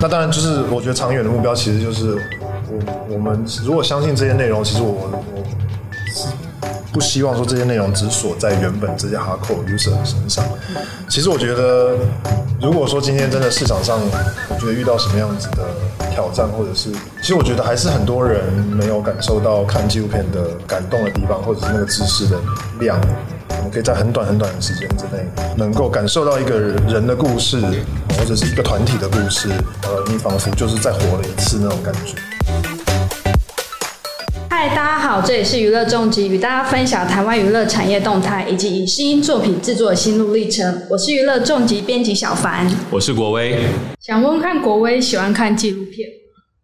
那当然，就是我觉得长远的目标，其实就是我我们如果相信这些内容，其实我我是不希望说这些内容只锁在原本这些 hardcore user 身上。其实我觉得，如果说今天真的市场上，我觉得遇到什么样子的挑战，或者是，其实我觉得还是很多人没有感受到看纪录片的感动的地方，或者是那个知识的量。我们可以在很短很短的时间之内，能够感受到一个人的故事，或者是一个团体的故事，呃，你仿佛就是再活了一次那种感觉。嗨，大家好，这里是娱乐重疾，与大家分享台湾娱乐产业动态以及影视音作品制作的心路历程。我是娱乐重疾编辑小凡，我是国威。想问看国威喜欢看纪录片？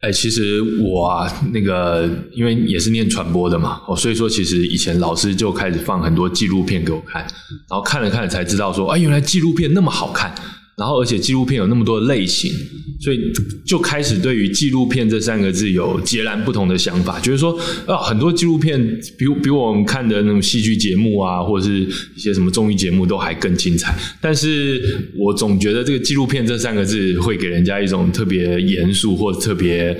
哎，其实我啊，那个因为也是念传播的嘛，哦，所以说其实以前老师就开始放很多纪录片给我看，然后看了看了才知道说，哎，原来纪录片那么好看。然后，而且纪录片有那么多的类型，所以就开始对于纪录片这三个字有截然不同的想法。就是说，啊，很多纪录片比比我们看的那种戏剧节目啊，或者是一些什么综艺节目都还更精彩。但是我总觉得这个纪录片这三个字会给人家一种特别严肃或者特别。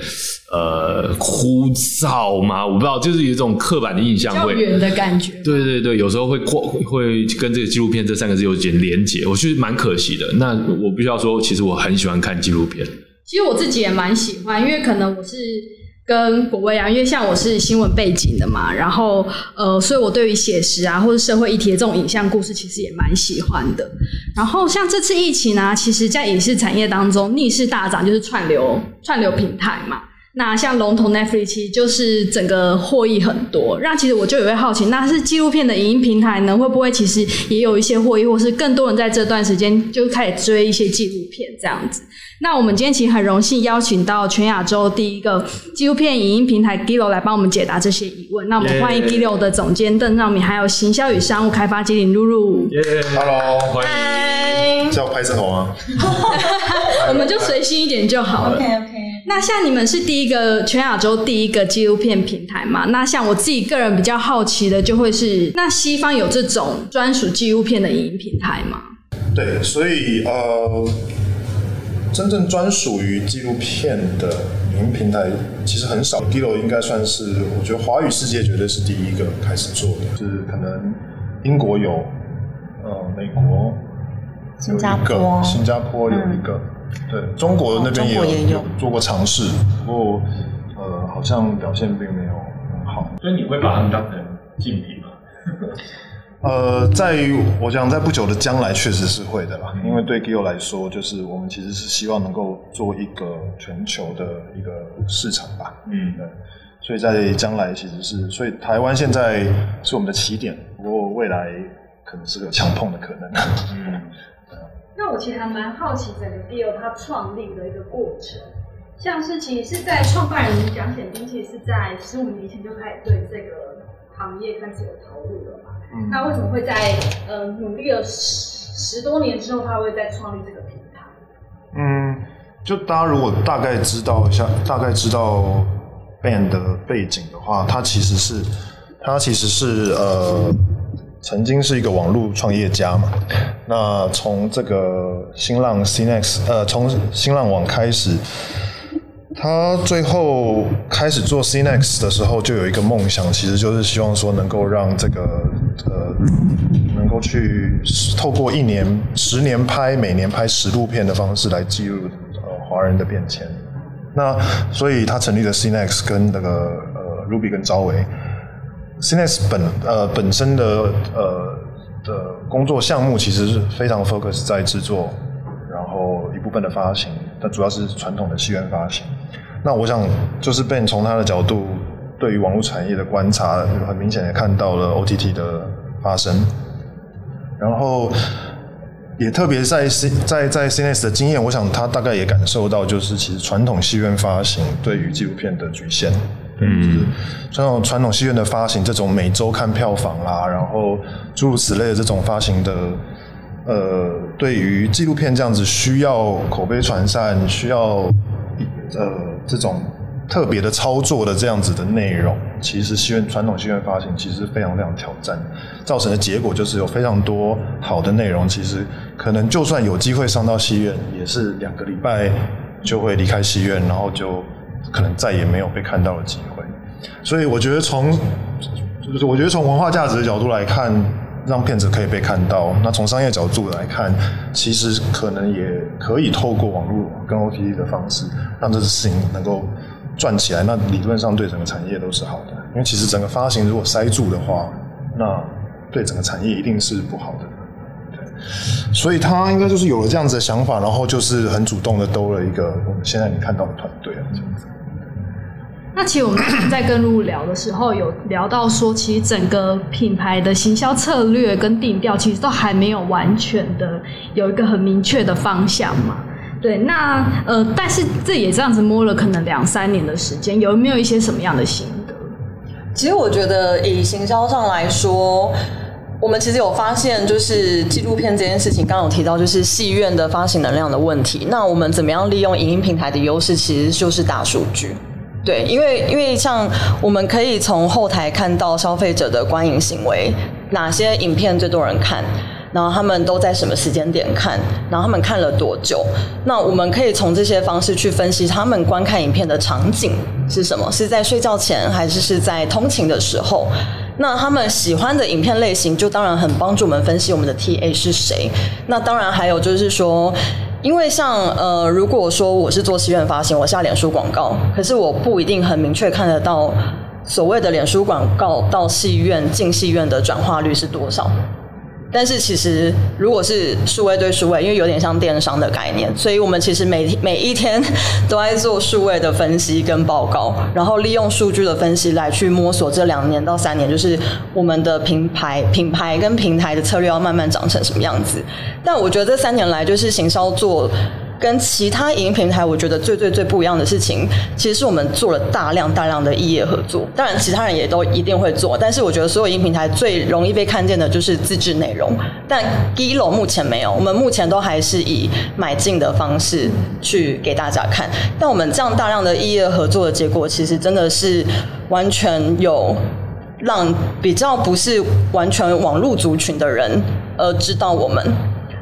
呃，枯燥吗？我不知道，就是有一种刻板的印象，会远的感觉。对对对，有时候会过会跟这个纪录片这三个字有点连结，我觉得蛮可惜的。那我必须要说，其实我很喜欢看纪录片。其实我自己也蛮喜欢，因为可能我是跟国威啊，因为像我是新闻背景的嘛，然后呃，所以我对于写实啊或者社会议题的这种影像故事，其实也蛮喜欢的。然后像这次疫情呢，其实在影视产业当中逆势大涨，就是串流串流平台嘛。那像龙头 Netflix 其实就是整个获益很多，那其实我就也会好奇，那是纪录片的影音平台呢，会不会其实也有一些获益，或是更多人在这段时间就开始追一些纪录片这样子？那我们今天其实很荣幸邀请到全亚洲第一个纪录片影音平台 Gilo 来帮我们解答这些疑问。那我们欢迎 Gilo 的总监邓兆敏，还有行销与商务开发经理露露。耶，Hello，欢迎。是要拍摄好吗？我们就随心一点就好了。OK OK。那像你们是第一个全亚洲第一个纪录片平台嘛？那像我自己个人比较好奇的，就会是那西方有这种专属纪录片的影音平台吗？对，所以呃。真正专属于纪录片的影音平台其实很少 d i l o 应该算是我觉得华语世界绝对是第一个开始做的，就是可能英国有，呃，美国新加坡，新加坡有一个，对，中国那边也有做过尝试，不过呃，好像表现并没有很好。所以你会把他们当成竞品吗？呃，在我想，在不久的将来，确实是会的啦。因为对 Gio 来说，就是我们其实是希望能够做一个全球的一个市场吧。嗯，对。所以在将来，其实是，所以台湾现在是我们的起点，不过未来可能是个强碰的可能。嗯。那我其实还蛮好奇，整个 Gio 它创立的一个过程，像是其实是在创办人蒋显兵，其实是在十五年前就开始对这个行业开始有投入了嘛。那为什么会在呃努力了十十多年之后，他会再创立这个平台？嗯，就大家如果大概知道一下，大概知道 band 的背景的话，他其实是他其实是呃曾经是一个网络创业家嘛。那从这个新浪 CNEX 呃从新浪网开始。他最后开始做 CNEX 的时候，就有一个梦想，其实就是希望说能够让这个呃，能够去透过一年、十年拍、每年拍十部片的方式来记录呃华人的变迁。那所以他成立了 CNEX 跟那个呃 Ruby 跟招维。CNEX 本呃本身的呃的工作项目其实是非常 focus 在制作，然后一部分的发行，但主要是传统的戏院发行。那我想，就是 Ben 从他的角度，对于网络产业的观察，很明显也看到了 OTT 的发生，然后也特别在 C 在在 CNS 的经验，我想他大概也感受到，就是其实传统戏院发行对于纪录片的局限，嗯，传统传统戏院的发行这种每周看票房啦，然后诸如此类的这种发行的，呃，对于纪录片这样子需要口碑传散，需要。呃，这种特别的操作的这样子的内容，其实戏院传统戏院发行其实非常非常挑战，造成的结果就是有非常多好的内容，其实可能就算有机会上到戏院，也是两个礼拜就会离开戏院，然后就可能再也没有被看到的机会。所以我觉得从，就是我觉得从文化价值的角度来看，让片子可以被看到。那从商业角度来看，其实可能也可以透过网络跟 OTT 的方式，让这个事情能够转起来。那理论上对整个产业都是好的，因为其实整个发行如果塞住的话，那对整个产业一定是不好的。对，所以他应该就是有了这样子的想法，然后就是很主动的兜了一个我们现在你看到的团队啊，这样子。那其实我们在跟露露聊的时候，有聊到说，其实整个品牌的行销策略跟定调，其实都还没有完全的有一个很明确的方向嘛。对，那呃，但是这也这样子摸了可能两三年的时间，有没有一些什么样的心得？其实我觉得以行销上来说，我们其实有发现，就是纪录片这件事情，刚刚有提到就是戏院的发行能量的问题。那我们怎么样利用影音平台的优势，其实就是大数据。对，因为因为像我们可以从后台看到消费者的观影行为，哪些影片最多人看，然后他们都在什么时间点看，然后他们看了多久。那我们可以从这些方式去分析他们观看影片的场景是什么，是在睡觉前还是是在通勤的时候。那他们喜欢的影片类型，就当然很帮助我们分析我们的 TA 是谁。那当然还有就是说。因为像呃，如果说我是做戏院发行，我下脸书广告，可是我不一定很明确看得到所谓的脸书广告到戏院进戏院的转化率是多少。但是其实，如果是数位对数位，因为有点像电商的概念，所以我们其实每每一天都在做数位的分析跟报告，然后利用数据的分析来去摸索这两年到三年，就是我们的品牌、品牌跟平台的策略要慢慢长成什么样子。但我觉得这三年来，就是行销做。跟其他影音平台，我觉得最最最不一样的事情，其实是我们做了大量大量的异业合作。当然，其他人也都一定会做，但是我觉得所有影音平台最容易被看见的就是自制内容。但 Gilo 目前没有，我们目前都还是以买进的方式去给大家看。但我们这样大量的异业合作的结果，其实真的是完全有让比较不是完全网络族群的人呃知道我们。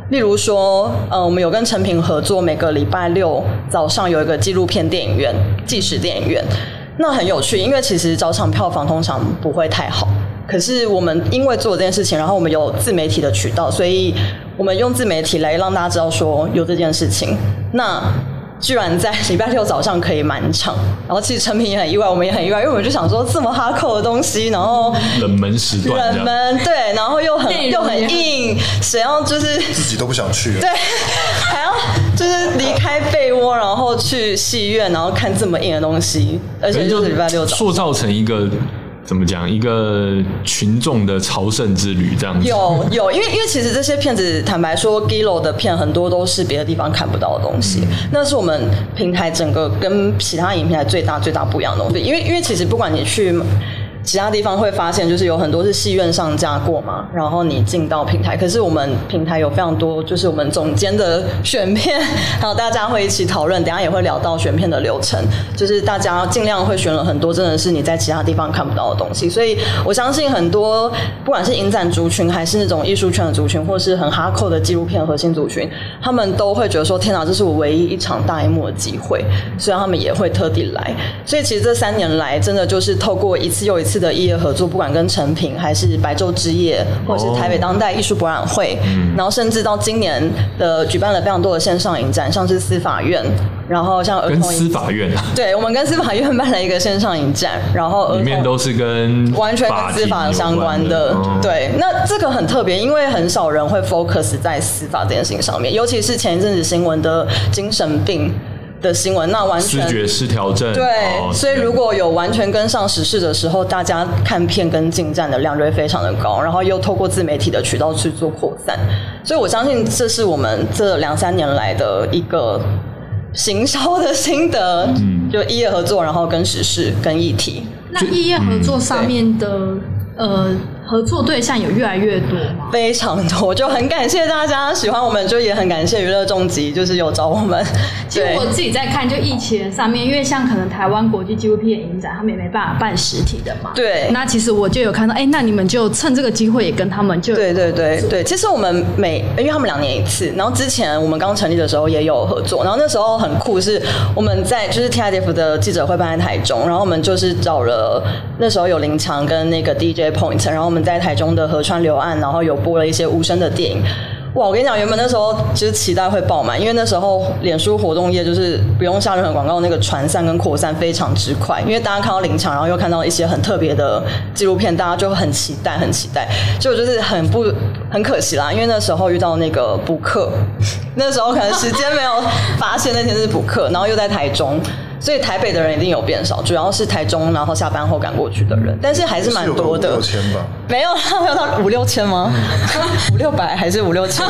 例如说，呃，我们有跟陈平合作，每个礼拜六早上有一个纪录片电影院，纪实电影院，那很有趣，因为其实早场票房通常不会太好，可是我们因为做这件事情，然后我们有自媒体的渠道，所以我们用自媒体来让大家知道说有这件事情，那。居然在礼拜六早上可以满场，然后其实陈平也很意外，我们也很意外，因为我们就想说这么哈扣的东西，然后冷门时段，冷门对，然后又很又很硬，谁要就是自己都不想去，对，还要就是离开被窝，然后去戏院，然后看这么硬的东西，而且就是礼拜六早塑造成一个。怎么讲？一个群众的朝圣之旅这样子。有有，因为因为其实这些片子，坦白说，Gillo 的片很多都是别的地方看不到的东西。那是我们平台整个跟其他影片台最大最大不一样的东西。因为因为其实不管你去。其他地方会发现，就是有很多是戏院上架过嘛，然后你进到平台，可是我们平台有非常多，就是我们总监的选片，还有大家会一起讨论，等下也会聊到选片的流程，就是大家尽量会选了很多，真的是你在其他地方看不到的东西，所以我相信很多不管是影展族群，还是那种艺术圈的族群，或是很哈扣的纪录片核心族群，他们都会觉得说，天哪，这是我唯一一场大荧幕的机会，所以他们也会特地来，所以其实这三年来，真的就是透过一次又一次。的业合作，不管跟成品还是白昼之夜，或者是台北当代艺术博览会，然后甚至到今年的举办了非常多的线上影展，像是司法院，然后像儿童司法院，对我们跟司法院办了一个线上影展，然后里面都是跟完全跟司法相关的。对，那这个很特别，因为很少人会 focus 在司法这件事情上面，尤其是前一阵子新闻的精神病。的新闻，那完全视觉失调症。对，所以如果有完全跟上时事的时候，大家看片跟进站的量就会非常的高，然后又透过自媒体的渠道去做扩散，所以我相信这是我们这两三年来的一个行销的心得。嗯，就异业合作，然后跟时事跟议题。那异业合作上面的呃。合作对象有越来越多吗？非常多，就很感谢大家喜欢我们，就也很感谢娱乐重疾，就是有找我们。对 其实我自己在看，就疫情上面，因为像可能台湾国际纪录片影展，他们也没办法办实体的嘛。对那其实我就有看到，哎、那你们就趁这个机会也跟他们就对对对对，其实我们每因为他们两年一次，然后之前我们刚成立的时候也有合作，然后那时候很酷，是我们在就是 TIDF 的记者会办在台中，然后我们就是找了那时候有林强跟那个 DJ Point，然后我们在台中的河川流岸，然后有播了一些无声的电影。哇，我跟你讲，原本那时候其实期待会爆满，因为那时候脸书活动页就是不用下任何广告，那个传散跟扩散非常之快。因为大家看到林场，然后又看到一些很特别的纪录片，大家就很期待，很期待。就就是很不很可惜啦，因为那时候遇到那个补课，那时候可能时间没有发现那天是补课，然后又在台中。所以台北的人一定有变少，主要是台中，然后下班后赶过去的人，但是还是蛮多的。六千吧，没有，没有到五六千吗？五六百还是五六千？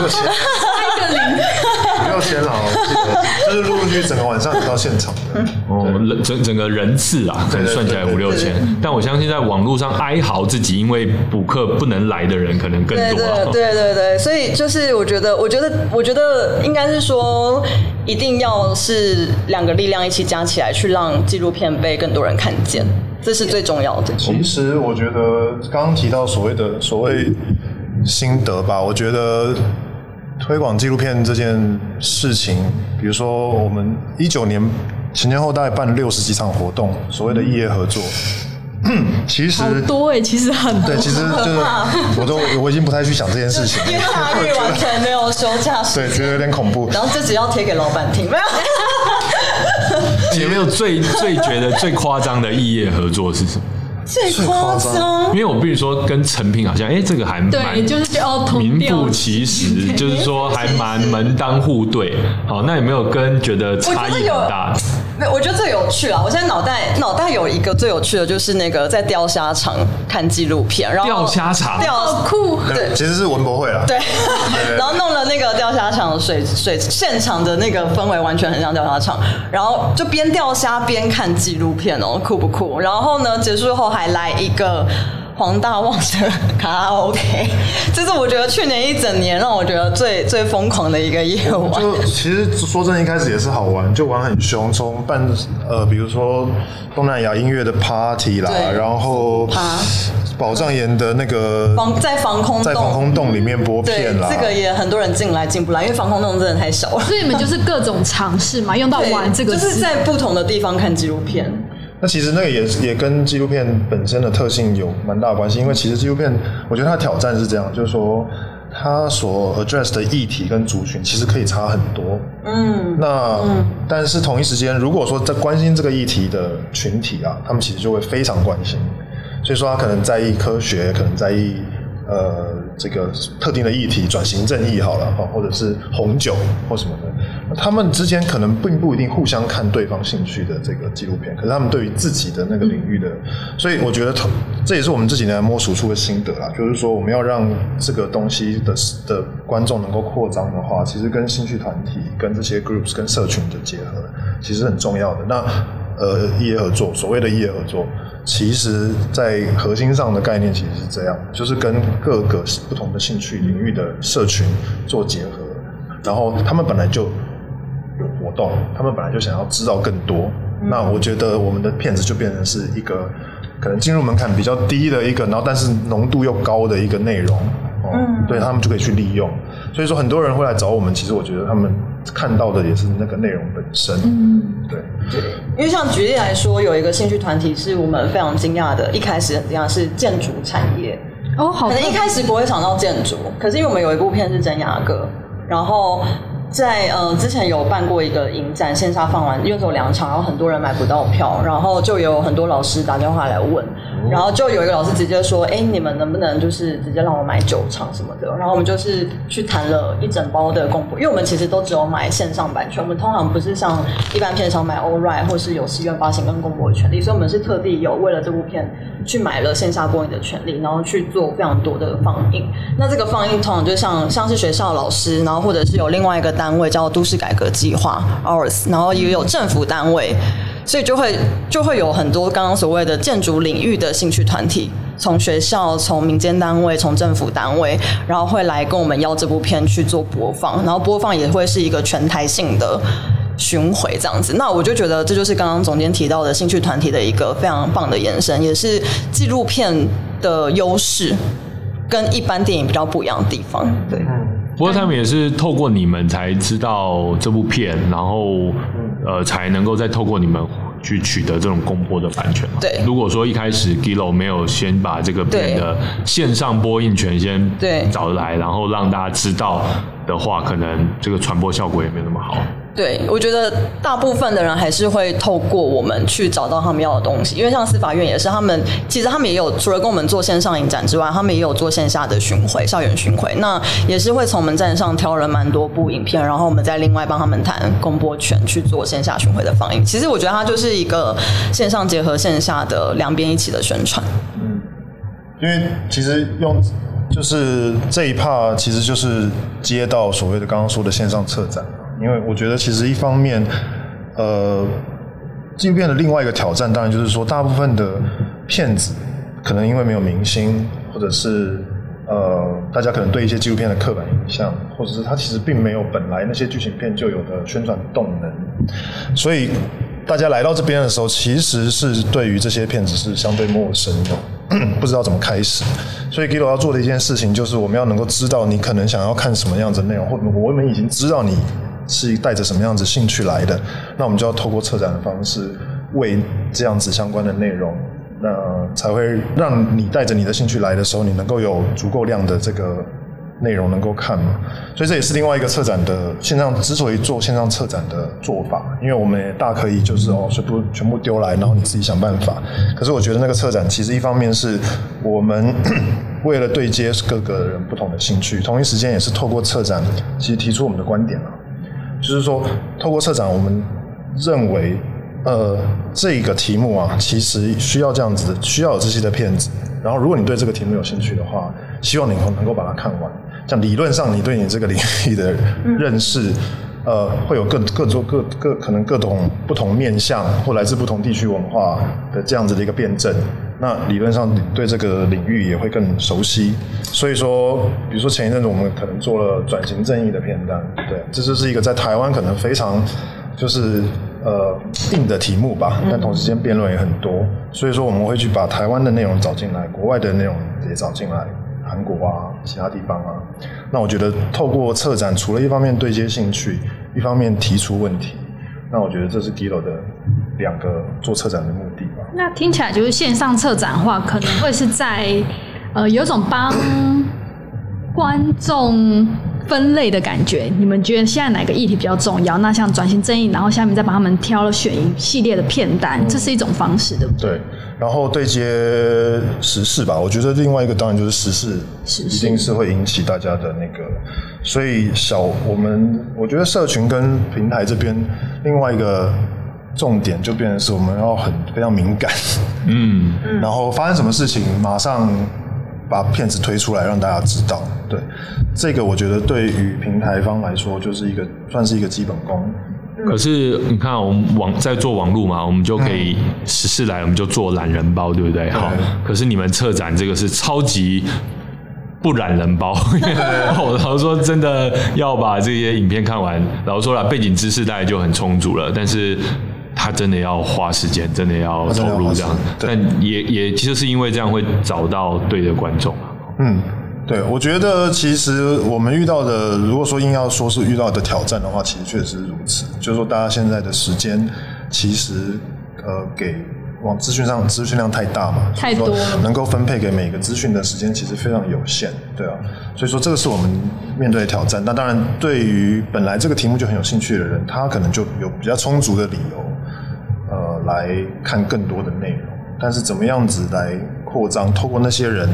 六千，一个零。六千好，我记得就是陆陆续续整个晚上有到现场的。哦，人整整个人次啊，可能算起来五六千，但我相信在网络上哀嚎自己因为补课不能来的人可能更多啊。对对对对，所以就是我觉得，我觉得，我觉得应该是说，一定要是两个力量一起加起来，去让纪录片被更多人看见，这是最重要的。其实我觉得刚刚提到所谓的所谓心得吧，我觉得推广纪录片这件事情，比如说我们一九年前前后大概办了六十几场活动，所谓的异业合作，其实好多哎、其实很多。对，其实就是 我都我已经不太去想这件事情了，因为大玉完全没有休假时对，觉得有点恐怖。然后这只要贴给老板听，没有。有没有最最觉得最夸张的异业合作是什么？最夸张因为我必须说跟成品好像，哎，这个还蛮对，就是哦，名调副其实，就是说还蛮门当户对。好，那有没有跟觉得差异很大的？没有，我觉得最有趣啊！我现在脑袋脑袋有一个最有趣的，就是那个在钓虾场看纪录片，然后钓虾场钓好酷。对其实是文博会啦，对，然后弄了那个钓虾场水水现场的那个氛围完全很像钓虾场，然后就边钓虾边看纪录片哦，酷不酷？然后呢，结束后还来一个。黄大旺的卡拉 OK，这是我觉得去年一整年让我觉得最最疯狂的一个夜晚。就其实说真的，一开始也是好玩，就玩很凶，从办呃，比如说东南亚音乐的 party 啦，然后啊宝藏岩的那个防在防空洞在防空洞里面播片啦，这个也很多人进来进不来，因为防空洞真的太小了。所以你们就是各种尝试嘛，用到“玩”这个，就是在不同的地方看纪录片。那其实那个也也跟纪录片本身的特性有蛮大的关系，因为其实纪录片，我觉得它的挑战是这样，就是说它所 address 的议题跟族群其实可以差很多。嗯，那、但是同一时间，如果说在关心这个议题的群体啊，他们其实就会非常关心，所以说他可能在意科学，可能在意呃这个特定的议题，转型正义好了，或者是红酒或什么的，他们之间可能并不一定互相看对方兴趣的这个纪录片，可是他们对于自己的那个领域的，所以我觉得这也是我们这几年摸索出的心得啦，就是说我们要让这个东西的的观众能够扩张的话，其实跟兴趣团体、跟这些 groups、跟社群的结合，其实很重要的。那呃，业合作，所谓的业合作，其实在核心上的概念其实是这样，就是跟各个不同的兴趣领域的社群做结合，然后他们本来就有活动，他们本来就想要知道更多。那我觉得我们的片子就变成是一个可能进入门槛比较低的一个，然后但是浓度又高的一个内容。哦、对他们就可以去利用。所以说很多人会来找我们，其实我觉得他们看到的也是那个内容本身。嗯，对。因为像举例来说，有一个兴趣团体是我们非常惊讶的，一开始很惊讶是建筑产业。哦，好，可能一开始不会想到建筑，可是因为我们有一部片是真雅阁，然后在呃之前有办过一个影展，线下放完，因为只有两场，然后很多人买不到票，然后就有很多老师打电话来问，然后就有一个老师直接说：“哎，你们能不能就是直接让我买九场什么的？”然后我们就是去谈了一整包的公布，因为我们其实都只有买线上版权，我们通常不是像一般片商买 All Right 或是有戏院发行跟公播的权利，所以我们是特地有为了这部片去买了线下播映的权利，然后去做非常多的放映。那这个放映通常就像像是学校老师，然后或者是有另外一个单位叫都市改革计划 OURS，然后也有政府单位，所以就会就会有很多刚刚所谓的建筑领域的兴趣团体从学校、从民间单位、从政府单位，然后会来跟我们要这部片去做播放，然后播放也会是一个全台性的。巡回这样子，那我就觉得这就是刚刚总监提到的兴趣团体的一个非常棒的延伸，也是纪录片的优势，跟一般电影比较不一样的地方。对，不过他们也是透过你们才知道这部片，然后呃才能够再透过你们去取得这种公播的版权嘛。对如果说一开始 Gilo 没有先把这个片的线上播映权先对找来，然后让大家知道的话，可能这个传播效果也没有那么好。对，我觉得大部分的人还是会透过我们去找到他们要的东西，因为像司法院也是，他们其实他们也有除了跟我们做线上影展之外，他们也有做线下的巡回、校园巡回，那也是会从我们站上挑了蛮多部影片，然后我们再另外帮他们谈公播权去做线下巡回的放映。其实我觉得它就是一个线上结合线下的两边一起的宣传。嗯因为其实用就是这一 part，，其实就是接到所谓的刚刚说的线上策展。因为我觉得其实一方面，呃，纪录片的另外一个挑战，当然就是说，大部分的片子可能因为没有明星，或者是呃，大家可能对一些纪录片的刻板印象，或者是它其实并没有本来那些剧情片就有的宣传动能，所以大家来到这边的时候，其实是对于这些片子是相对陌生的。不知道怎么开始，所以，Gil 要做的一件事情就是，我们要能够知道你可能想要看什么样子的内容，或者我们已经知道你是带着什么样子兴趣来的，那我们就要透过策展的方式，为这样子相关的内容，那才会让你带着你的兴趣来的时候，你能够有足够量的这个内容能够看嘛。所以这也是另外一个策展的线上之所以做线上策展的做法，因为我们也大可以就是哦，全部全部丢来，然后你自己想办法。可是我觉得那个策展其实一方面是我们 为了对接各个人不同的兴趣，同一时间也是透过策展，其实提出我们的观点啊，就是说透过策展，我们认为呃这个题目啊，其实需要这样子的，需要有这些的片子。然后如果你对这个题目有兴趣的话，希望你能够把它看完。像理论上你对你这个领域的认识。呃，会有各各种各各可能各种不同面向或来自不同地区文化的这样子的一个辩证。那理论上对这个领域也会更熟悉。所以说，比如说前一阵子我们可能做了转型正义的片单，对，这就是一个在台湾可能非常就是呃硬的题目吧，但同时间辩论也很多。所以说我们会去把台湾的内容找进来，国外的内容也找进来。韩国啊，其他地方啊，那我觉得透过策展，除了一方面对接兴趣，一方面提出问题，那我觉得这是 Gilo 的两个做策展的目的吧。那听起来就是线上策展的话可能会是在呃有种帮观众分类的感觉。你们觉得现在哪个议题比较重要？那像转型正义，然后下面再帮他们挑了选一系列的片单，这是一种方式，对不对？对。然后对接时事吧，我觉得另外一个当然就是时事，一定是会引起大家的那个。所以小我们，我觉得社群跟平台这边另外一个重点就变成是我们要很非常敏感，嗯，然后发生什么事情马上把片子推出来让大家知道。对，这个我觉得对于平台方来说就是一个算是一个基本功。可是你看，我们网在做网络嘛，我们就可以实事来，我们就做懒人包，对不对？好。可是你们策展这个是超级不懒人包。我 老实说，真的要把这些影片看完，老实说了，背景知识大概就很充足了。但是他真的要花时间，真的要投入这样。但也也其实是因为这样会找到对的观众嗯。对，我觉得其实我们遇到的，如果说硬要说是遇到的挑战的话，其实确实是如此。就是说，大家现在的时间其实呃，给往资讯上资讯量太大嘛，太多了，能够分配给每个资讯的时间其实非常有限，对啊。所以说，这个是我们面对的挑战。那当然，对于本来这个题目就很有兴趣的人，他可能就有比较充足的理由，呃，来看更多的内容。但是，怎么样子来扩张，透过那些人。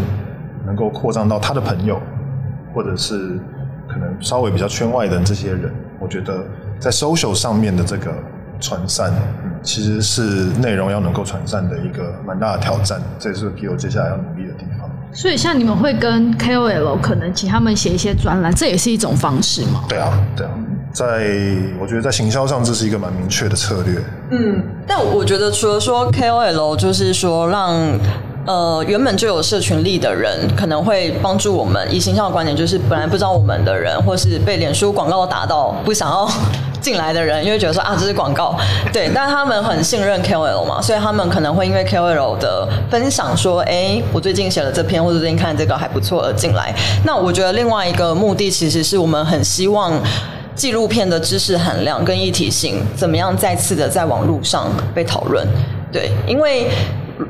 能够扩张到他的朋友，或者是可能稍微比较圈外的这些人，我觉得在 social 上面的这个传散，其实是内容要能够传散的一个蛮大的挑战，这也是 P O 接下来要努力的地方。所以，像你们会跟 K O L 可能请他们写一些专栏，这也是一种方式吗？对啊，对啊，在我觉得在行销上，这是一个蛮明确的策略。嗯，但我觉得除了说 K O L，就是说让。呃，原本就有社群力的人，可能会帮助我们。以形象的观点，就是本来不知道我们的人，或是被脸书广告打到不想要进来的人，因为觉得说啊这是广告，对，但他们很信任 KOL 嘛，所以他们可能会因为 KOL 的分享说，哎，我最近写了这篇，或者最近看这个还不错而进来。那我觉得另外一个目的，其实是我们很希望纪录片的知识含量跟一体性，怎么样再次的在网络上被讨论。对，因为。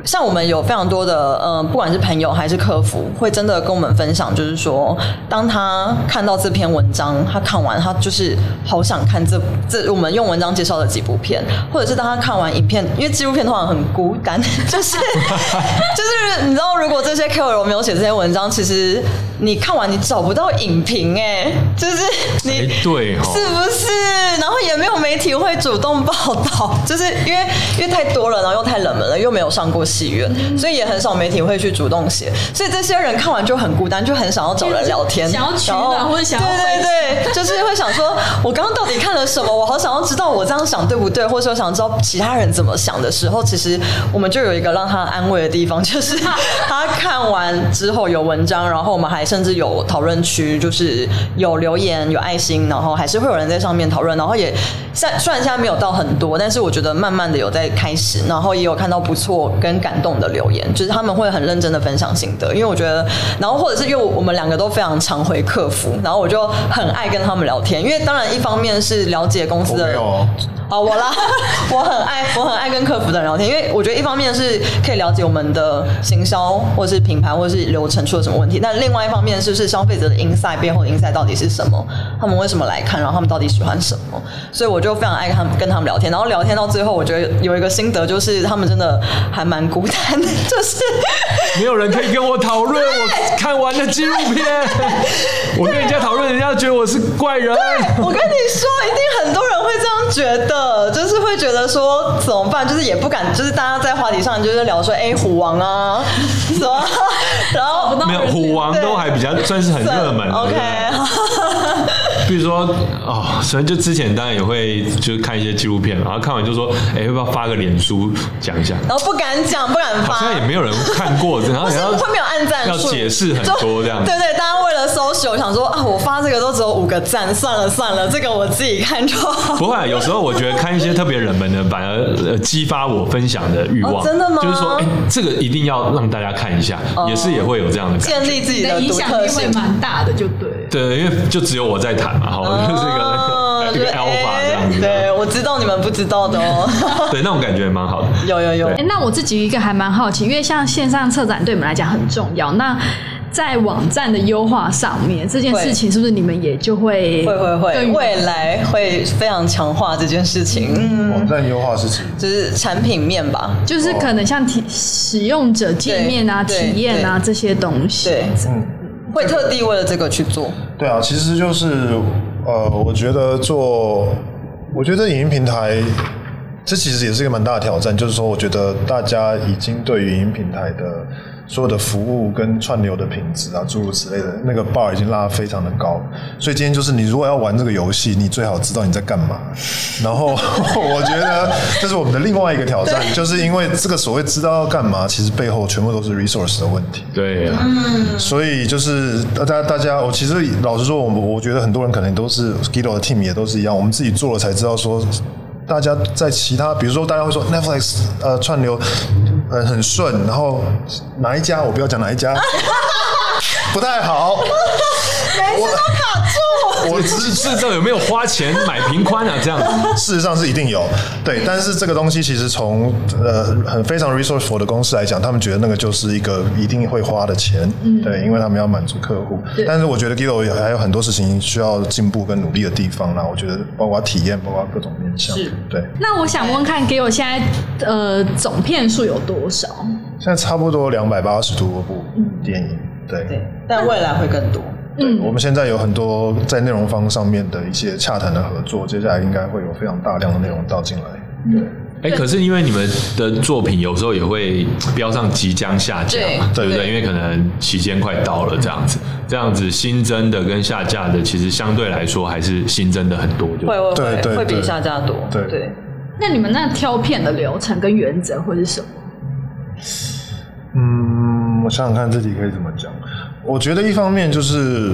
像我们有非常多的，呃，不管是朋友还是客服，会真的跟我们分享，就是说，当他看到这篇文章，他看完，他就是好想看这这我们用文章介绍的几部片，或者是当他看完影片，因为纪录片通常很孤单，就是 就是你知道，如果这些 KOL 没有写这些文章，其实你看完你找不到影评，哎，就是你对，是不是？然后也没有媒体会主动报道，就是因为因为太多了，然后又太冷门了，又没有上。过戏院，所以也很少媒体会去主动写，所以这些人看完就很孤单，就很想要找人聊天，想要取暖或者想要对对对，就是会想说，我刚刚到底看了什么？我好想要知道我这样想对不对，或者说想知道其他人怎么想的时候，其实我们就有一个让他安慰的地方，就是他看完之后有文章，然后我们还甚至有讨论区，就是有留言有爱心，然后还是会有人在上面讨论，然后也虽虽然现在没有到很多，但是我觉得慢慢的有在开始，然后也有看到不错。跟感动的留言，就是他们会很认真的分享心得，因为我觉得，然后或者是因为我们两个都非常常回客服，然后我就很爱跟他们聊天，因为当然一方面是了解公司的。我啦，我很爱，我很爱跟客服的人聊天，因为我觉得一方面是可以了解我们的行销，或者是品牌，或者是流程出了什么问题，但另外一方面是不是消费者的 inside 背后的 inside 到底是什么？他们为什么来看？然后他们到底喜欢什么？所以我就非常爱跟他们跟他们聊天，然后聊天到最后，我觉得有一个心得就是，他们真的还蛮孤单的，就是 没有人可以跟我讨论我看完的纪录片。我跟人家讨论，人家觉得我是怪人。我跟你说，一定很多人会这样觉得。呃，就是会觉得说怎么办，就是也不敢，就是大家在话题上就是聊说，哎，虎王啊，什么，然后没有虎王都还比较算是很热门，OK。比如说哦，所以就之前当然也会就是看一些纪录片，然后看完就说，哎，要不要发个脸书讲一下？然后不敢讲，不敢发，好像也没有人看过，然后然后会没有按赞，要解释很多这样。对对，大家为了搜索，想说啊，我发这个都只有五个赞，算了算了，这个我自己看就好。不会，有时候我觉得看一些特别冷门的，反而呃激发我分享的欲望。真的吗？就是说，哎，这个一定要让大家看一下，也是也会有这样的建立自己的影响力会蛮大的，就对。对，因为就只有我在谈嘛，好，就是一个一个 alpha 这样子。对，我知道你们不知道的哦。对，那种感觉蛮好的。有有有。那我自己一个还蛮好奇，因为像线上策展对你们来讲很重要，那在网站的优化上面，这件事情是不是你们也就会会会会未来会非常强化这件事情？嗯，网站优化是指就是产品面吧，就是可能像体使用者界面啊、体验啊这些东西。对，嗯。会特地为了这个去做？对啊，其实就是呃，我觉得做，我觉得影音平台，这其实也是一个蛮大的挑战。就是说，我觉得大家已经对影音平台的。所有的服务跟串流的品质啊，诸如此类的，那个 bar 已经拉得非常的高，所以今天就是你如果要玩这个游戏，你最好知道你在干嘛。然后 我觉得这是我们的另外一个挑战，就是因为这个所谓知道要干嘛，其实背后全部都是 resource 的问题。对，嗯，所以就是大家大家，我其实老实说，我我觉得很多人可能都是 Gido 的 team 也都是一样，我们自己做了才知道说。大家在其他，比如说大家会说 Netflix 呃串流很很顺，然后哪一家我不要讲哪一家，不太好。每次都卡住。我只是事实上有没有花钱买平宽啊？这样事实上是一定有，对。但是这个东西其实从呃很非常 resourceful 的公司来讲，他们觉得那个就是一个一定会花的钱，嗯对，因为他们要满足客户。但是我觉得 g i l o 还有很多事情需要进步跟努力的地方啦。我觉得包括体验，包括各种面向。是，对。那我想问看 g i l o 现在呃总片数有多少？现在差不多两百八十多部电影，对。对，但未来会更多。嗯，我们现在有很多在内容方上面的一些洽谈的合作，接下来应该会有非常大量的内容倒进来。对，哎，可是因为你们的作品有时候也会标上即将下架嘛，对不对？因为可能期间快到了，这样子，这样子新增的跟下架的，其实相对来说还是新增的很多，就会会会会比下架多。对对。那你们那挑片的流程跟原则会是什么？嗯，我想想看这题可以怎么讲。我觉得一方面就是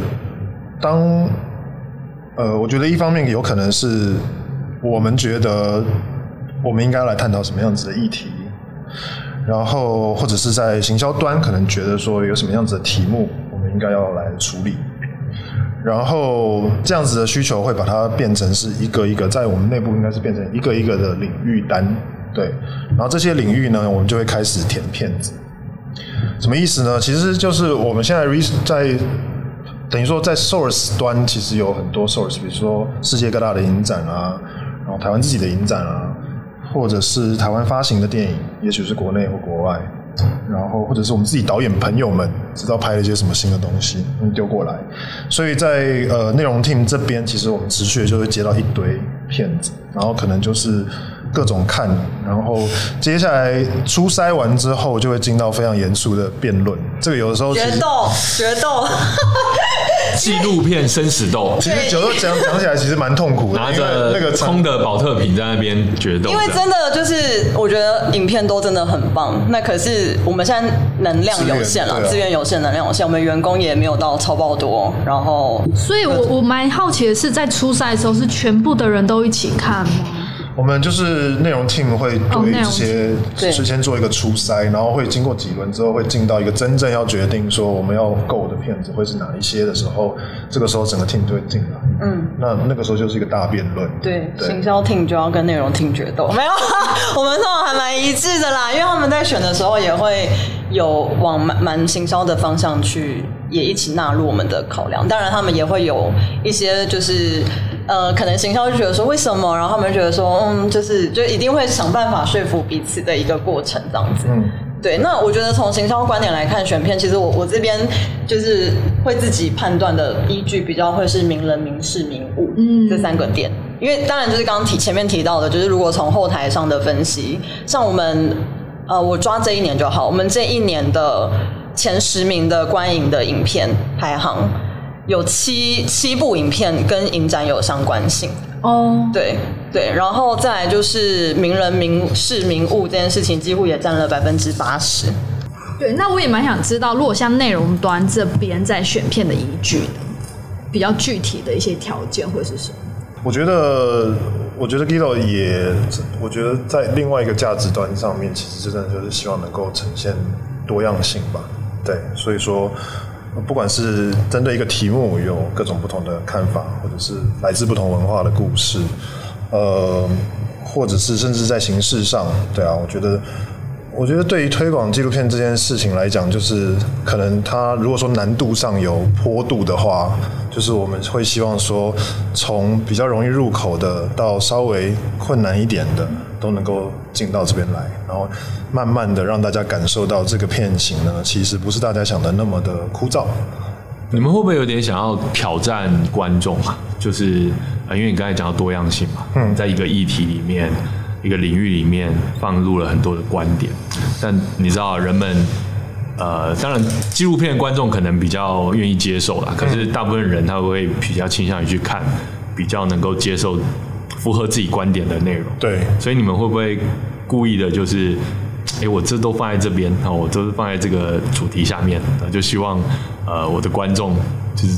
当呃，我觉得一方面有可能是我们觉得我们应该来探讨什么样子的议题，然后或者是在行销端可能觉得说有什么样子的题目我们应该要来处理，然后这样子的需求会把它变成是一个一个在我们内部应该是变成一个一个的领域单，对，然后这些领域呢，我们就会开始填片子。什么意思呢？其实就是我们现在 re 在等于说在 source 端，其实有很多 source，比如说世界各大的影展啊，然后台湾自己的影展啊，或者是台湾发行的电影，也许是国内或国外，然后或者是我们自己导演朋友们知道拍了一些什么新的东西，丢过来。所以在呃内容 team 这边，其实我们持续就会接到一堆片子，然后可能就是。各种看，然后接下来初筛完之后，就会进到非常严肃的辩论。这个有的时候决斗，决斗，纪录片生死斗。其实有时候讲讲起来，其实蛮痛苦的，拿着那个空的保特瓶在那边决斗。因为真的就是，我觉得影片都真的很棒。那可是我们现在能量有限了，资源有限，能量有限，我们员工也没有到超爆多。然后，所以我我蛮好奇的是，在初赛的时候，是全部的人都一起看吗？我们就是内容 team 会对这些事先做一个初筛，然后会经过几轮之后，会进到一个真正要决定说我们要购的片子会是哪一些的时候，这个时候整个 team 就会进来。嗯，那那个时候就是一个大辩论。对，行销 team 就要跟内容 team 决斗。没有，我们这种还蛮一致的啦，因为他们在选的时候也会有往蛮蛮行销的方向去，也一起纳入我们的考量。当然，他们也会有一些就是。呃，可能行销就觉得说为什么，然后他们觉得说，嗯，就是就一定会想办法说服彼此的一个过程，这样子。嗯，对。那我觉得从行销观点来看，选片其实我我这边就是会自己判断的依据比较会是名人、名事、名物这三个点，因为当然就是刚刚提前面提到的，就是如果从后台上的分析，像我们呃，我抓这一年就好，我们这一年的前十名的观影的影片排行。有七七部影片跟影展有相关性哦，对对，然后再来就是名人名事名物这件事情，几乎也占了百分之八十。对，那我也蛮想知道，如果像内容端这边在选片的依据比较具体的一些条件会是什么？我觉得，我觉得 Guido 也，我觉得在另外一个价值端上面，其实真的就是希望能够呈现多样性吧。对，所以说。不管是针对一个题目有各种不同的看法，或者是来自不同文化的故事，呃，或者是甚至在形式上，对啊，我觉得，我觉得对于推广纪录片这件事情来讲，就是可能它如果说难度上有坡度的话，就是我们会希望说，从比较容易入口的到稍微困难一点的。都能够进到这边来，然后慢慢的让大家感受到这个片型呢，其实不是大家想的那么的枯燥。你们会不会有点想要挑战观众啊？就是啊，因为你刚才讲到多样性嘛，嗯，在一个议题里面、一个领域里面放入了很多的观点，但你知道人们呃，当然纪录片观众可能比较愿意接受啦，可是大部分人他会比较倾向于去看比较能够接受。符合自己观点的内容，对，所以你们会不会故意的，就是，哎，我这都放在这边，啊，我都是放在这个主题下面，就希望，呃，我的观众就是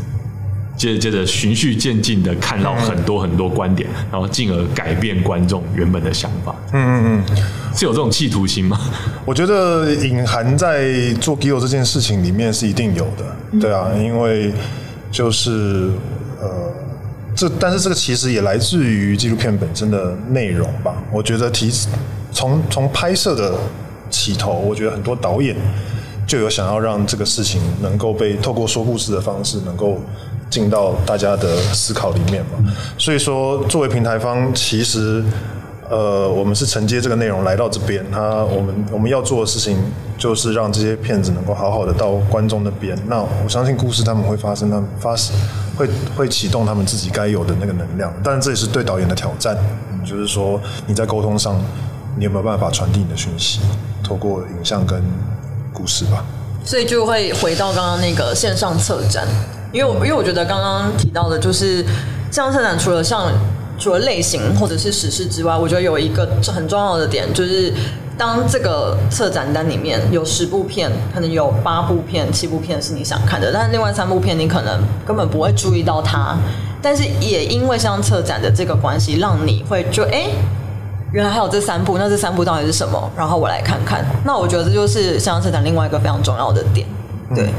接着接着循序渐进的看到很多很多观点，然后进而改变观众原本的想法。嗯嗯嗯，是有这种企图心吗？我觉得隐含在做 Gio 这件事情里面是一定有的，对啊，因为就是呃。这但是这个其实也来自于纪录片本身的内容吧。我觉得提从从拍摄的起头，我觉得很多导演就有想要让这个事情能够被透过说故事的方式，能够进到大家的思考里面嘛。所以说，作为平台方，其实呃，我们是承接这个内容来到这边，他我们我们要做的事情就是让这些片子能够好好的到观众那边。那我相信故事他们会发生，他们发。会会启动他们自己该有的那个能量，但这也是对导演的挑战。就是说你在沟通上，你有没有办法传递你的讯息，透过影像跟故事吧？所以就会回到刚刚那个线上策展，因为因为我觉得刚刚提到的，就是线上策展除了像除了类型或者是史事之外，我觉得有一个很重要的点就是。当这个策展单里面有十部片，可能有八部片、七部片是你想看的，但是另外三部片你可能根本不会注意到它。但是也因为像策展的这个关系，让你会就哎。原来还有这三部，那这三部到底是什么？然后我来看看。那我觉得这就是像策展另外一个非常重要的点。对，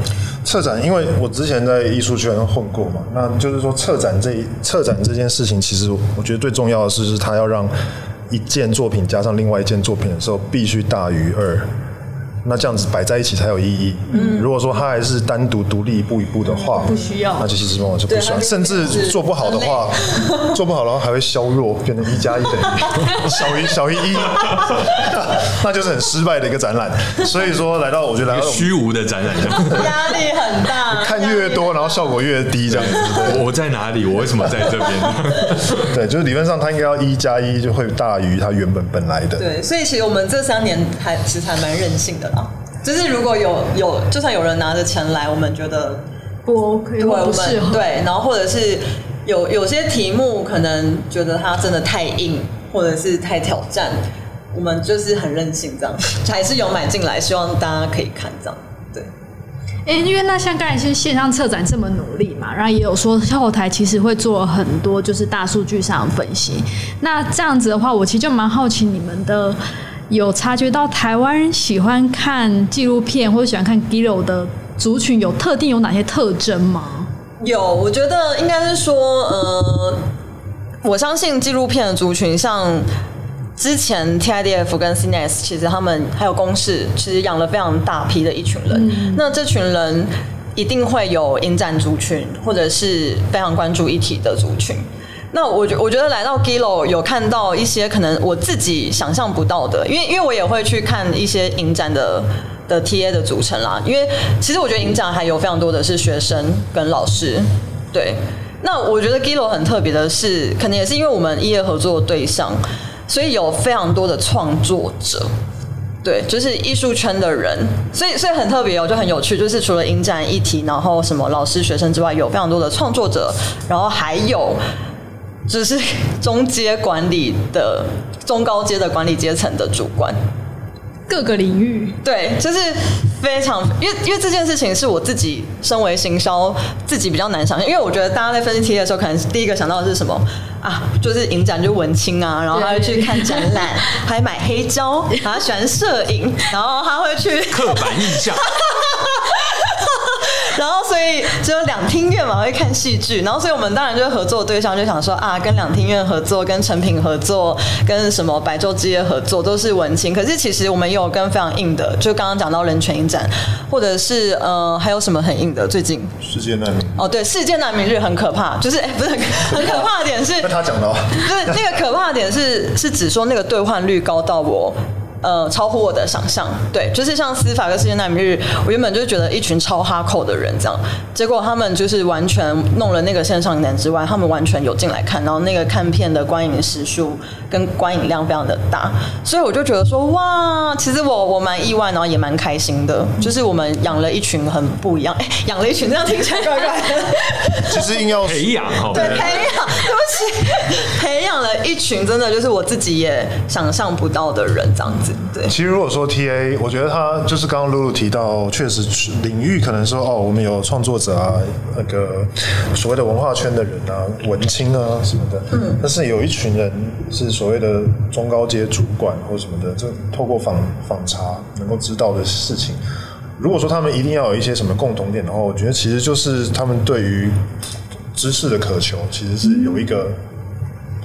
策展，因为我之前在艺术圈混过嘛，那就是说策展这一策展这件事情，其实我觉得最重要的是，是它要让一件作品加上另外一件作品的时候，必须大于二。那这样子摆在一起才有意义。嗯，如果说它还是单独独立一步一步的话，不需要，那就其实我就不算。甚至做不好的话，做不好的话还会削弱，变成一加一等于 小于小于一，那就是很失败的一个展览。所以说，来到我觉得来到虚无的展览，压力很大，看越多，然后效果越低，这样子。我在哪里？我为什么在这边？对，就是理论上它应该要一加一就会大于它原本本来的。对，所以其实我们这三年还其实还蛮任性的。就是如果有有，就算有人拿着钱来，我们觉得不 OK，对，我们对，然后或者是有有些题目可能觉得它真的太硬，或者是太挑战，我们就是很任性这样，还是有买进来，希望大家可以看这样。对，哎，因为那像刚才是线上策展这么努力嘛，然后也有说后台其实会做很多就是大数据上的分析。那这样子的话，我其实就蛮好奇你们的。有察觉到台湾人喜欢看纪录片或者喜欢看 Gillo 的族群有特定有哪些特征吗？有，我觉得应该是说，呃，我相信纪录片的族群，像之前 TIDF 跟 CNS，其实他们还有公式，其实养了非常大批的一群人。那这群人一定会有影展族群，或者是非常关注议题的族群。那我觉我觉得来到 Gilo 有看到一些可能我自己想象不到的，因为因为我也会去看一些影展的的 TA 的组成啦。因为其实我觉得影展还有非常多的是学生跟老师。对，那我觉得 Gillo 很特别的是，可能也是因为我们业合作对象，所以有非常多的创作者。对，就是艺术圈的人，所以所以很特别哦，就很有趣。就是除了影展议题，然后什么老师学生之外，有非常多的创作者，然后还有。只是中阶管理的中高阶的管理阶层的主管，各个领域对，就是非常，因为因为这件事情是我自己身为行销自己比较难想象，因为我觉得大家在分析 T 的时候，可能第一个想到的是什么啊？就是影展就文青啊，然后他会去看展览，还买黑胶，他喜欢摄影，然后他会去刻板印象。然后，所以只有两厅院嘛会看戏剧，然后，所以我们当然就合作对象就想说啊，跟两厅院合作，跟成品合作，跟什么白昼之夜合作，都是文青。可是其实我们也有跟非常硬的，就刚刚讲到人权影展，或者是呃，还有什么很硬的？最近世界难民哦，对，世界难民日很可怕，就是哎，不是很可怕的点是，他讲的，就是那个可怕的点是是指说那个兑换率高到我。呃，超乎我的想象，对，就是像司法跟世界难民日，我原本就觉得一群超哈扣的人这样，结果他们就是完全弄了那个线上影之外，他们完全有进来看，然后那个看片的观影时数跟观影量非常的大，所以我就觉得说，哇，其实我我蛮意外，然后也蛮开心的，就是我们养了一群很不一样，哎，养了一群这样听起来怪怪的，其实硬要培养，对，培养，培养了一群真的就是我自己也想象不到的人这样子。对其实如果说 T A，我觉得他就是刚刚露露提到，确实领域可能说哦，我们有创作者啊，那个所谓的文化圈的人啊，文青啊什么的。嗯。但是有一群人是所谓的中高阶主管或什么的，这透过访访查能够知道的事情。如果说他们一定要有一些什么共同点的话，我觉得其实就是他们对于知识的渴求，其实是有一个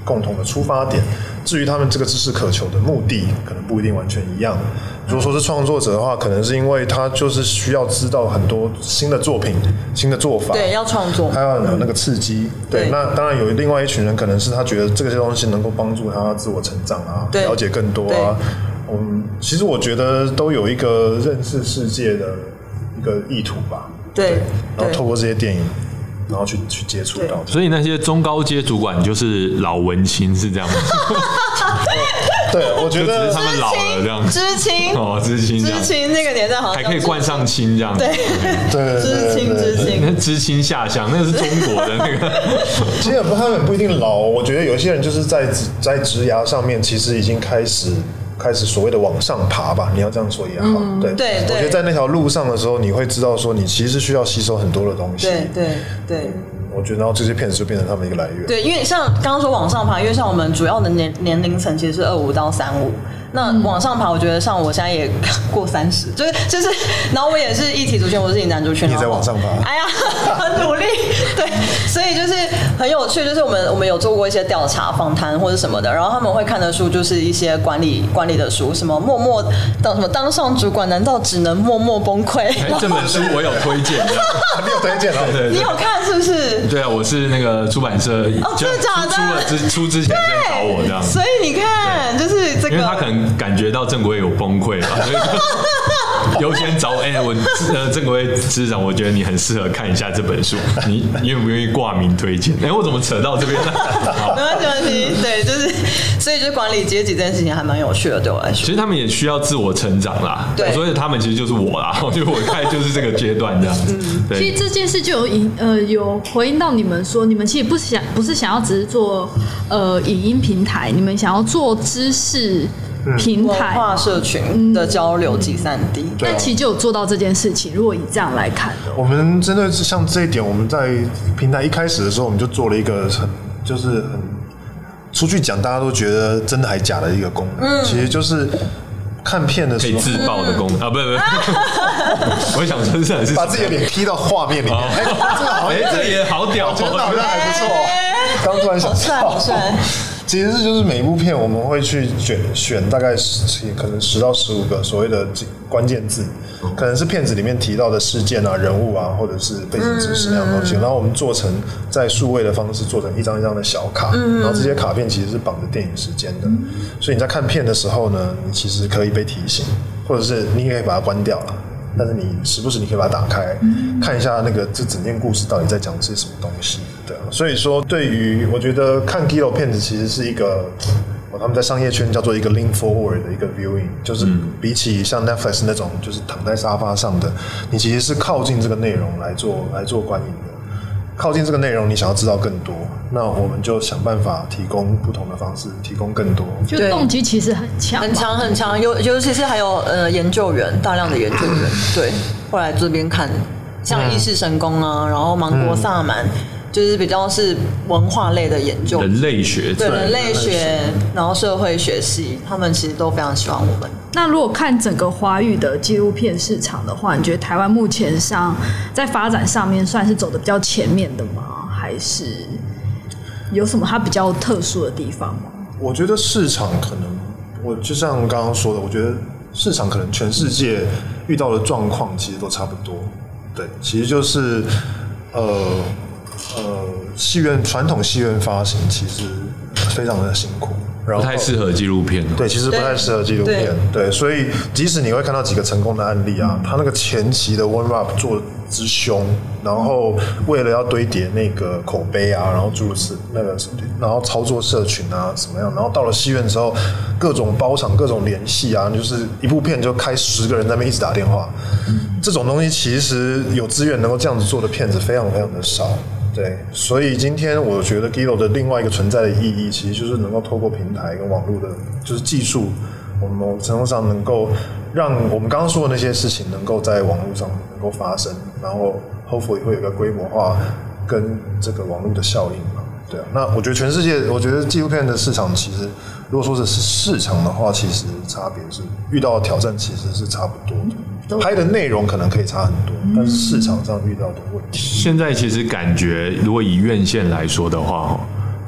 共同的出发点。至于他们这个知识渴求的目的，可能不一定完全一样。如果说是创作者的话，可能是因为他就是需要知道很多新的作品、新的做法，对，要创作，他要有那个刺激。对，那当然有另外一群人，可能是他觉得这些东西能够帮助他自我成长啊，了解更多啊。嗯，其实我觉得都有一个认识世界的一个意图吧。对，然后透过这些电影。然后去去接触到，所以那些中高阶主管就是老文青，是这样吗？对，我觉得只是他们老了这样，知青。哦，知青，知青那个年代好像还可以冠上青这样，对。对，知青知青，那知青下乡，那个是中国的那个。其实不，他们不一定老，我觉得有些人就是在在职涯上面，其实已经开始开始所谓的往上爬吧，你要这样说也好。对对对我觉得在那条路上的时候，你会知道说你其实需要吸收很多的东西。对对对。我觉得，然后这些骗子就变成他们一个来源。对，因为像刚刚说往上爬，因为像我们主要的年年龄层其实是二五到三五。那往上爬，我觉得像我现在也过三十，就是就是，然后我也是一体族群，我是以男族群，你在往上爬，哎呀，很努力，对，所以就是很有趣，就是我们我们有做过一些调查访谈或者什么的，然后他们会看的书就是一些管理管理的书，什么默默当什么当上主管，难道只能默默崩溃？这本书我有推荐，你有推荐哦？对，你有看是不是？对啊，我是那个出版社哦，真的假的？出了之出之前先找我这样，所以你看，就是这个，因为他可能。感觉到郑国伟有崩溃了，优先找哎，我呃郑国伟师长，我觉得你很适合看一下这本书，你愿不愿意挂名推荐？哎，我怎么扯到这边呢？没关系，没关系，对，就是所以就是管理阶级这件事情还蛮有趣的，对我来说。其实他们也需要自我成长啦，对，所以他们其实就是我啦，我觉得我看就是这个阶段这样子。对，其实这件事就有影呃有回应到你们说，你们其实不想不是想要只是做呃影音平台，你们想要做知识。平台化社群的交流集散地，但其实就有做到这件事情。如果以这样来看，我们真的是像这一点，我们在平台一开始的时候，我们就做了一个很就是很出去讲，大家都觉得真的还假的一个功能，其实就是看片的时候。可以自爆的功能。啊！不不不，我想说是是把自己的脸 P 到画面里面，哎，这个好，哎，这也好屌，觉得好像还不错。刚突然想到。其实是就是每一部片，我们会去选选大概十可能十到十五个所谓的关键字，可能是片子里面提到的事件啊、人物啊，或者是背景知识那样东西，然后我们做成在数位的方式做成一张一张的小卡，然后这些卡片其实是绑着电影时间的，所以你在看片的时候呢，你其实可以被提醒，或者是你也可以把它关掉了。但是你时不时你可以把它打开，看一下那个这整件故事到底在讲些什么东西，对啊。所以说，对于我觉得看 g i l o 片子其实是一个，他们在商业圈叫做一个 lean forward 的一个 viewing，就是比起像 Netflix 那种就是躺在沙发上的，你其实是靠近这个内容来做来做观影的。靠近这个内容，你想要知道更多，那我们就想办法提供不同的方式，提供更多。就动机其实很强，很强，很强。尤尤其是还有呃研究员，大量的研究员，对，过来这边看，像异世神功啊，然后芒果萨满。就是比较是文化类的研究，人类学对人类学，然后社会学系，他们其实都非常喜欢我们。那如果看整个华语的纪录片市场的话，你觉得台湾目前上在发展上面算是走的比较前面的吗？还是有什么它比较特殊的地方吗？我觉得市场可能，我就像刚刚说的，我觉得市场可能全世界遇到的状况其实都差不多。对，其实就是呃。呃，戏院传统戏院发行其实非常的辛苦，然后不太适合纪录片。对，其实不太适合纪录片。对，所以即使你会看到几个成功的案例啊，他那个前期的 warm up 做之凶，然后为了要堆叠那个口碑啊，然后诸如此那个，然后操作社群啊，什么样？然后到了戏院之后，各种包场、各种联系啊，就是一部片就开十个人在那边一直打电话。这种东西其实有资源能够这样子做的片子非常非常的少。对，所以今天我觉得 Giro 的另外一个存在的意义，其实就是能够透过平台跟网络的，就是技术，我们某程度上能够让我们刚刚说的那些事情，能够在网络上能够发生，然后 hopefully 会有个规模化跟这个网络的效应嘛。对啊，那我觉得全世界，我觉得纪录片的市场其实，如果说的是市场的话，其实差别是遇到的挑战其实是差不多的。拍的内容可能可以差很多，但是市场上遇到的问题。现在其实感觉，如果以院线来说的话，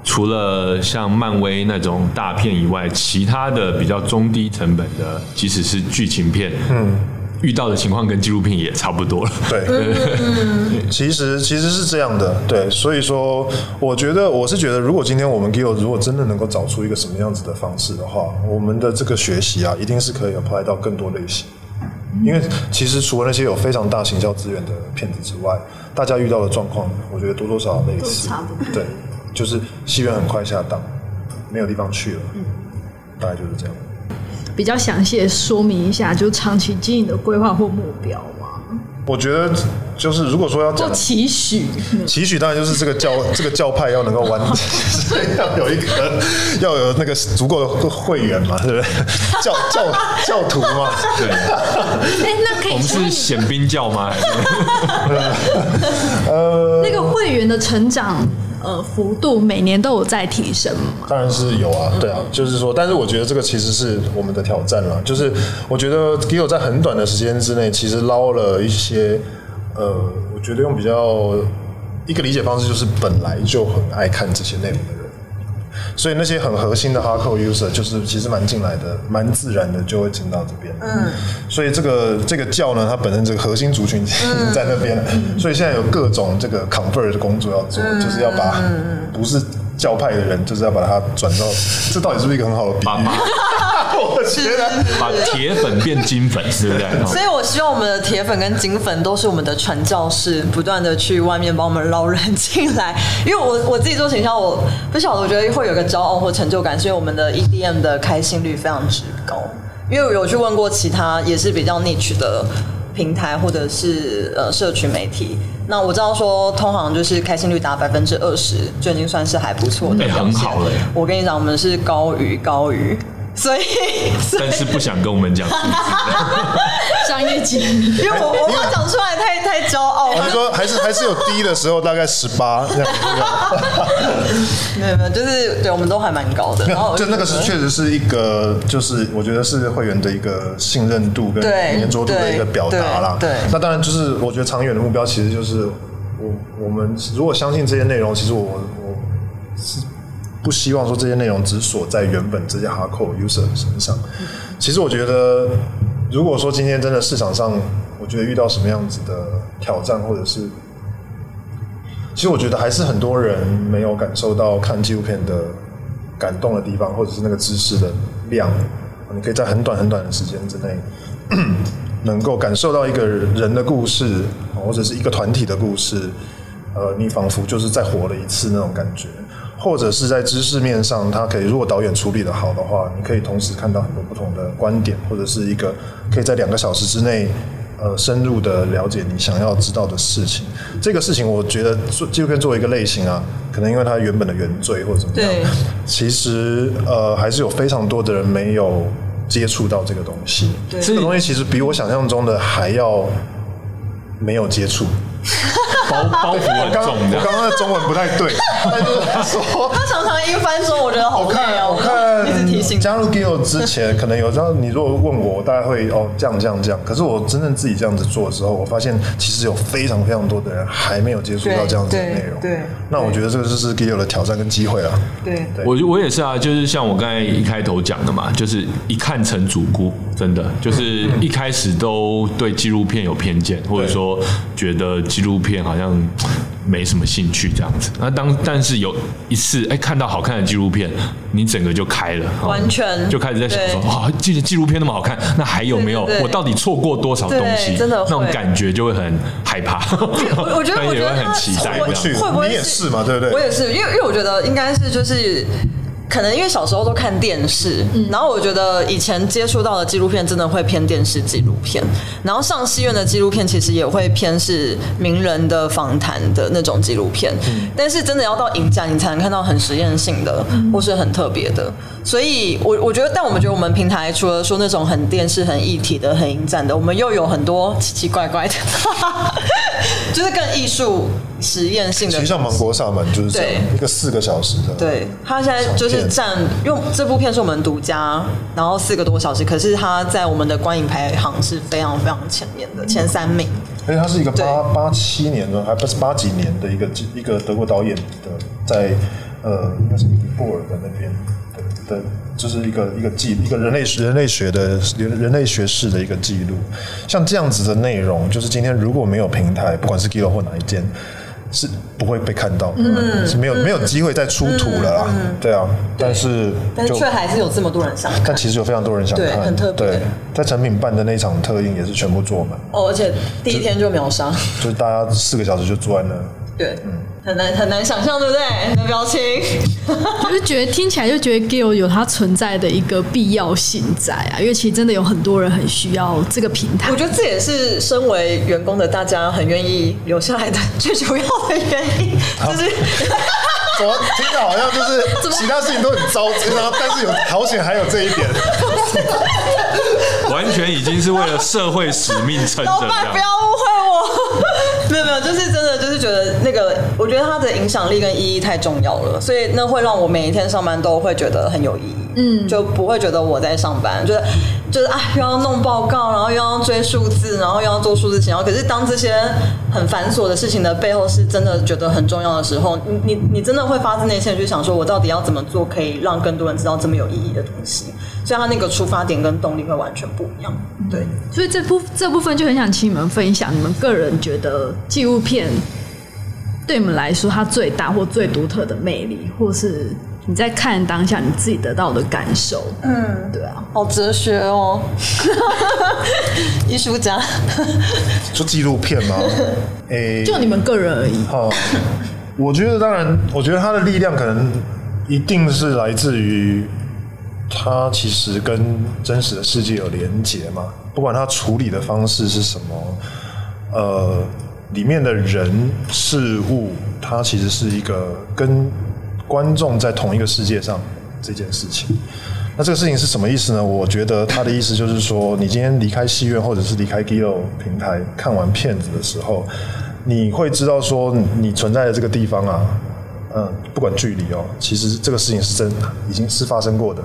除了像漫威那种大片以外，其他的比较中低成本的，即使是剧情片，嗯，遇到的情况跟纪录片也差不多了。对，其实其实是这样的。对，所以说，我觉得我是觉得，如果今天我们 Gill 如果真的能够找出一个什么样子的方式的话，我们的这个学习啊，一定是可以 apply 到更多类型。因为其实除了那些有非常大行销资源的骗子之外，大家遇到的状况，我觉得多多少少类似。对，就是戏院很快下档，没有地方去了，大概就是这样。比较详细的说明一下，就长期经营的规划或目标吗？我觉得就是如果说要做期许，期许，当然就是这个教 这个教派要能够完，就是要有一个要有那个足够的会员嘛，对不对？教教教徒嘛，对，哎，那可以我们是显兵教吗？呃那个会员的成长呃幅度每年都有在提升吗？当然是有啊，对啊，就是说，但是我觉得这个其实是我们的挑战了，就是我觉得 Gio 在很短的时间之内，其实捞了一些，呃，我觉得用比较一个理解方式，就是本来就很爱看这些内容的人。所以那些很核心的 hardcore user 就是其实蛮进来的，蛮自然的就会进到这边。嗯，所以这个这个教呢，它本身这个核心族群已经在那边了，所以现在有各种这个 convert 的工作要做，就是要把不是教派的人，就是要把它转到，这到底是不是一个很好的比喻？我觉得把铁粉变金粉，是不对？所以我希望我们的铁粉跟金粉都是我们的传教士，不断的去外面帮我们捞人进来。因为我我自己做形象，我不晓得，我觉得会有个骄傲或成就感，是因为我们的 EDM 的开心率非常之高。因为我有去问过其他也是比较 niche 的平台或者是呃社群媒体，那我知道说通常就是开心率达百分之二十就已经算是还不错的。很好了耶我跟你讲，我们是高于高于，所以 所以但是不想跟我们讲数字。商业机密。因为我我怕讲出来太太骄傲了你。说还是还是有低的时候，大概十八这样子。没有没有，就是对我们都还蛮高的。然后就那个是确实是一个，就是我觉得是会员的一个信任度跟对粘着度的一个表达啦。对对那当然就是我觉得长远的目标其实就是我我们如果相信这些内容，其实我我是不希望说这些内容只锁在原本这些 hardcore user 身上。其实我觉得，如果说今天真的市场上，我觉得遇到什么样子的挑战，或者是其实我觉得还是很多人没有感受到看纪录片的感动的地方，或者是那个知识的量。你可以在很短很短的时间之内，能够感受到一个人的故事，或者是一个团体的故事。呃，你仿佛就是再活了一次那种感觉。或者是在知识面上，它可以如果导演处理的好的话，你可以同时看到很多不同的观点，或者是一个可以在两个小时之内。呃，深入的了解你想要知道的事情，这个事情我觉得做纪录片作为一个类型啊，可能因为它原本的原罪或者怎么样，其实呃还是有非常多的人没有接触到这个东西。对这个东西其实比我想象中的还要没有接触。包包袱很刚重的。我刚刚的中文不太对，但就是说。他常常一翻说，我觉得好看，啊。我看一直提醒加入 Gil 之前，可能有时候你如果问我，我大概会哦这样这样这样。可是我真正自己这样子做的时候，我发现其实有非常非常多的人还没有接触到这样子的内容。对对那我觉得这个就是 Gil 的挑战跟机会了。对对我我也是啊，就是像我刚才一开头讲的嘛，就是一看成主顾，真的就是一开始都对纪录片有偏见，或者说觉得纪录片好像没什么兴趣这样子。那当但是有一次哎看到好看的纪录片，你整个就开了，哦完全就开始在想说对哇，纪纪录片那么好看，那还有没有我到底错过多少东西？真的那种感觉就会很害怕。我我觉得，但也会我觉得他很期待你也是嘛对不对我也是，因为因为我觉得应该是就是。可能因为小时候都看电视，然后我觉得以前接触到的纪录片真的会偏电视纪录片，然后上戏院的纪录片其实也会偏是名人的访谈的那种纪录片，但是真的要到影展，你才能看到很实验性的或是很特别的。所以我我觉得，但我们觉得我们平台除了说那种很电视、很一体的、很影展的，我们又有很多奇奇怪怪的，就是更艺术实验性的其实像《芒果萨满》就是这样，对一个四个小时的。对，他现在就是占，因为这部片是我们独家，然后四个多小时，可是他在我们的观影排行是非常非常前面的，前三名。而且他是一个八八七年的，还不是八几年的一个一个德国导演的，在呃应该是尼泊尔的那边的的，就是一个一个记一个人类人类学的人人类学式的一个记录。像这样子的内容，就是今天如果没有平台，不管是 Giro 或哪一间。是不会被看到的，是没有没有机会再出土了啦，对啊，但是但是却还是有这么多人想看。但其实有非常多人想对看，很特别。对，在成品办的那场特映也是全部坐满，哦，而且第一天就秒杀，就是大家四个小时就坐在那，对，很难很难想象，对不对？你的表情，就是觉得听起来就觉得 Gill 有它存在的一个必要性在啊，因为其实真的有很多人很需要这个平台我。觉得这也是身为员工的大家很愿意留下来的最主要的原因，就是怎么听着好像就是其他事情都很糟，然后但是有好险还有这一点。完全已经是为了社会使命撑着这老板不要样。误会我，没有没有，就是真的就是觉得那个，我觉得它的影响力跟意义太重要了，所以那会让我每一天上班都会觉得很有意义，嗯，就不会觉得我在上班，就是就是啊又要弄报告，然后又要追数字，然后又要做数字型，然后可是当这些很繁琐的事情的背后是真的觉得很重要的时候，你你你真的会发自内心的去想说，我到底要怎么做可以让更多人知道这么有意义的东西，所以它那个出发点跟动力会完全不一样，对。所以这部这部分就很想请你们分享，你们个人觉得纪录片对你们来说它最大或最独特的魅力，或是你在看当下你自己得到的感受。嗯，对啊，好哲学哦，艺术家。就纪录片吗？诶、就你们个人而已。哦，我觉得当然，我觉得它的力量可能一定是来自于它其实跟真实的世界有连结嘛，不管它处理的方式是什么，呃，里面的人事物，它其实是一个跟观众在同一个世界上这件事情。那这个事情是什么意思呢？我觉得他的意思就是说，你今天离开戏院或者是离开 Gilo 平台看完片子的时候，你会知道说你存在的这个地方啊，嗯，不管距离哦，其实这个事情是真已经是发生过的，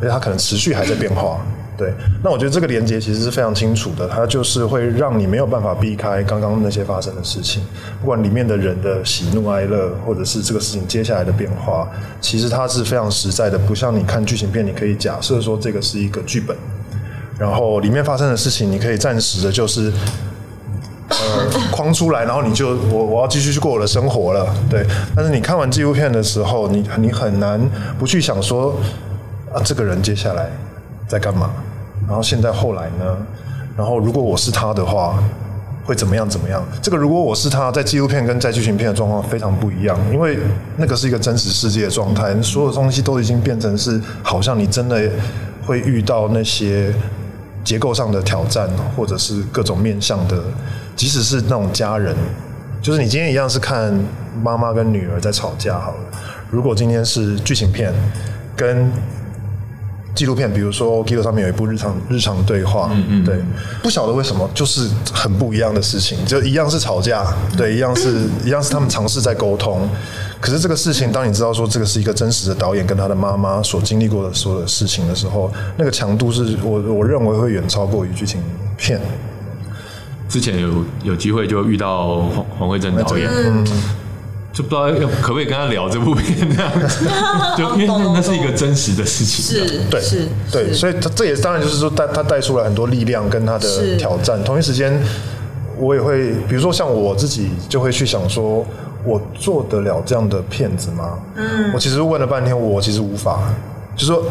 而且它可能持续还在变化。对，那我觉得这个连接其实是非常清楚的，它就是会让你没有办法避开刚刚那些发生的事情，不管里面的人的喜怒哀乐，或者是这个事情接下来的变化，其实它是非常实在的，不像你看剧情片，你可以假设说这个是一个剧本，然后里面发生的事情，你可以暂时的就是呃框出来，然后你就我我要继续去过我的生活了，对。但是你看完纪录片的时候，你你很难不去想说啊，这个人接下来在干嘛？然后现在后来呢？然后如果我是他的话，会怎么样？怎么样？这个如果我是他，在纪录片跟在剧情片的状况非常不一样，因为那个是一个真实世界的状态，所有东西都已经变成是好像你真的会遇到那些结构上的挑战，或者是各种面向的，即使是那种家人，就是你今天一样是看妈妈跟女儿在吵架好了，如果今天是剧情片跟纪录片，比如说 Gido 上面有一部日常日常对话，嗯嗯，对，不晓得为什么，就是很不一样的事情，就一样是吵架，对，一样是一样是他们尝试在沟通，可是这个事情，当你知道说这个是一个真实的导演跟他的妈妈所经历过的所有的事情的时候，那个强度是我我认为会远超过于剧情片。之前有有机会就遇到黄黄慧珍导演，就不知道要可不可以跟他聊这部片这样子，就因为那那是一个真实的事情，是，对，是，对，所以他这也当然就是说带他带出来很多力量跟他的挑战。同一时间，我也会，比如说像我自己就会去想说，我做得了这样的片子吗？嗯，我其实问了半天，我其实无法，就是说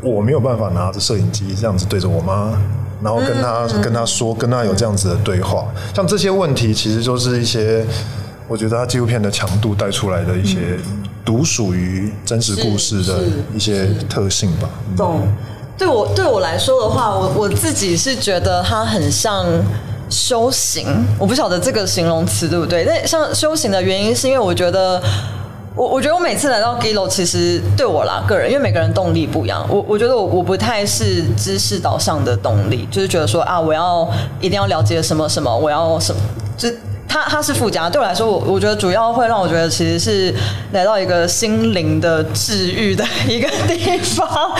我没有办法拿着摄影机这样子对着我妈。然后跟他、跟他说，跟他有这样子的对话，像这些问题，其实就是一些我觉得他纪录片的强度带出来的一些独属于真实故事的一些特性吧。懂。对我对我来说的话，我我自己是觉得它很像修行，我不晓得这个形容词对不对。但像修行的原因，是因为我觉得。我我觉得我每次来到 Gilo，其实对我啦个人，因为每个人动力不一样，我我觉得我我不太是知识导向的动力，就是觉得说啊，我要一定要了解什么什么，我要什么，就它它是附加。对我来说，我我觉得主要会让我觉得其实是来到一个心灵的治愈的一个地方，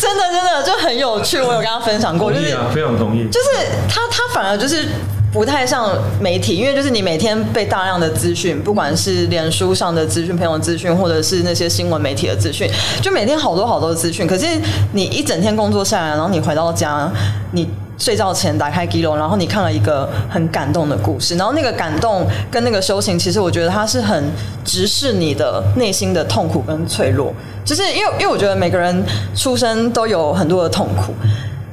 真的真的就很有趣。我有跟他分享过，就是非常同意。就是他他反而就是不太像媒体，因为就是你每天被大量的资讯，不管是脸书上的资讯、朋友资讯，或者是那些新闻媒体的资讯，就每天好多好多资讯。可是你一整天工作下来，然后你回到家，你。睡觉前打开 Giro，然后你看了一个很感动的故事，然后那个感动跟那个修行，其实我觉得它是很直视你的内心的痛苦跟脆弱，就是因为因为我觉得每个人出生都有很多的痛苦，